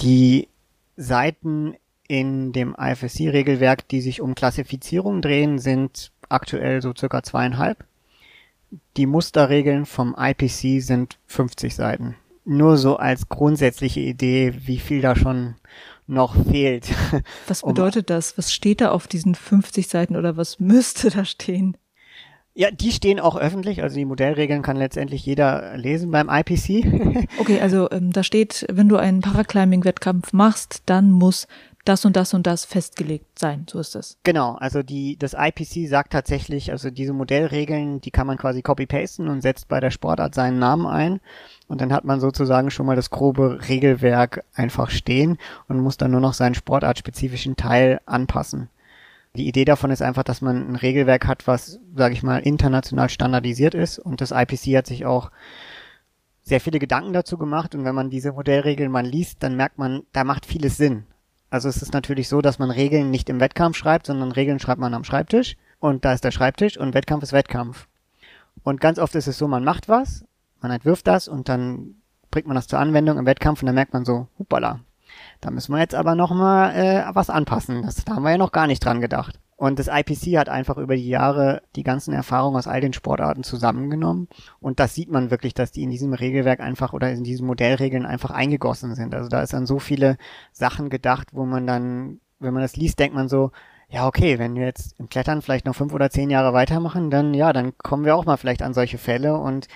die Seiten in dem IFSC-Regelwerk, die sich um Klassifizierung drehen, sind aktuell so circa zweieinhalb. Die Musterregeln vom IPC sind 50 Seiten. Nur so als grundsätzliche Idee, wie viel da schon noch fehlt. Was bedeutet um, das? Was steht da auf diesen 50 Seiten oder was müsste da stehen? Ja, die stehen auch öffentlich, also die Modellregeln kann letztendlich jeder lesen beim IPC. okay, also ähm, da steht, wenn du einen Paraclimbing-Wettkampf machst, dann muss das und das und das festgelegt sein. So ist es. Genau, also die, das IPC sagt tatsächlich, also diese Modellregeln, die kann man quasi copy-pasten und setzt bei der Sportart seinen Namen ein. Und dann hat man sozusagen schon mal das grobe Regelwerk einfach stehen und muss dann nur noch seinen sportartspezifischen Teil anpassen. Die Idee davon ist einfach, dass man ein Regelwerk hat, was, sage ich mal, international standardisiert ist. Und das IPC hat sich auch sehr viele Gedanken dazu gemacht. Und wenn man diese Modellregeln mal liest, dann merkt man, da macht vieles Sinn. Also es ist natürlich so, dass man Regeln nicht im Wettkampf schreibt, sondern Regeln schreibt man am Schreibtisch. Und da ist der Schreibtisch und Wettkampf ist Wettkampf. Und ganz oft ist es so, man macht was, man entwirft das und dann bringt man das zur Anwendung im Wettkampf und dann merkt man so, hupala, da müssen wir jetzt aber nochmal äh, was anpassen. Das, da haben wir ja noch gar nicht dran gedacht. Und das IPC hat einfach über die Jahre die ganzen Erfahrungen aus all den Sportarten zusammengenommen. Und das sieht man wirklich, dass die in diesem Regelwerk einfach oder in diesen Modellregeln einfach eingegossen sind. Also da ist an so viele Sachen gedacht, wo man dann, wenn man das liest, denkt man so, ja, okay, wenn wir jetzt im Klettern vielleicht noch fünf oder zehn Jahre weitermachen, dann ja, dann kommen wir auch mal vielleicht an solche Fälle und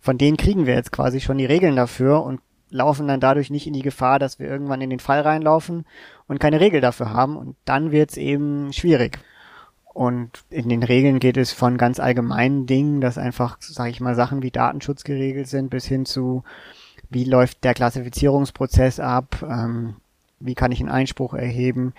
von denen kriegen wir jetzt quasi schon die Regeln dafür und laufen dann dadurch nicht in die Gefahr, dass wir irgendwann in den Fall reinlaufen und keine Regel dafür haben und dann wird's eben schwierig. Und in den Regeln geht es von ganz allgemeinen Dingen, dass einfach, sage ich mal, Sachen wie Datenschutz geregelt sind, bis hin zu, wie läuft der Klassifizierungsprozess ab, ähm, wie kann ich einen Einspruch erheben,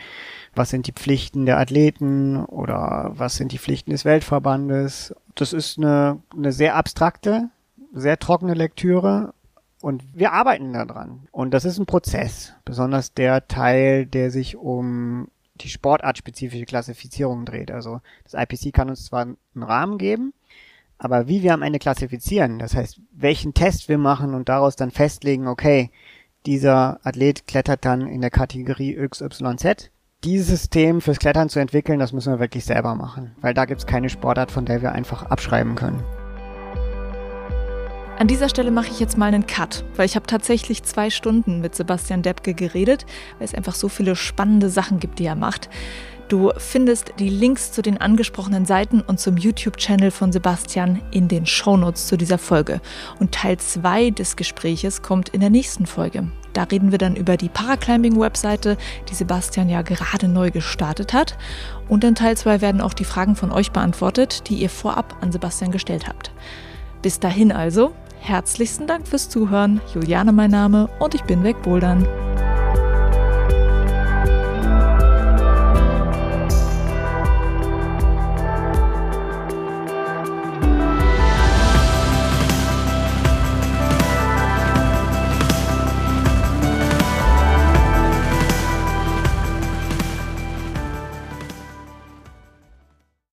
was sind die Pflichten der Athleten oder was sind die Pflichten des Weltverbandes. Das ist eine, eine sehr abstrakte, sehr trockene Lektüre, und wir arbeiten daran. Und das ist ein Prozess. Besonders der Teil, der sich um die sportartspezifische Klassifizierung dreht. Also das IPC kann uns zwar einen Rahmen geben, aber wie wir am Ende klassifizieren, das heißt, welchen Test wir machen und daraus dann festlegen, okay, dieser Athlet klettert dann in der Kategorie XYZ. Dieses System fürs Klettern zu entwickeln, das müssen wir wirklich selber machen, weil da gibt es keine Sportart, von der wir einfach abschreiben können. An dieser Stelle mache ich jetzt mal einen Cut, weil ich habe tatsächlich zwei Stunden mit Sebastian Deppke geredet, weil es einfach so viele spannende Sachen gibt, die er macht. Du findest die Links zu den angesprochenen Seiten und zum YouTube-Channel von Sebastian in den Shownotes zu dieser Folge. Und Teil 2 des Gespräches kommt in der nächsten Folge. Da reden wir dann über die Paraclimbing-Webseite, die Sebastian ja gerade neu gestartet hat. Und in Teil 2 werden auch die Fragen von euch beantwortet, die ihr vorab an Sebastian gestellt habt. Bis dahin also, Herzlichsten Dank fürs Zuhören. Juliane mein Name und ich bin wegbouldern.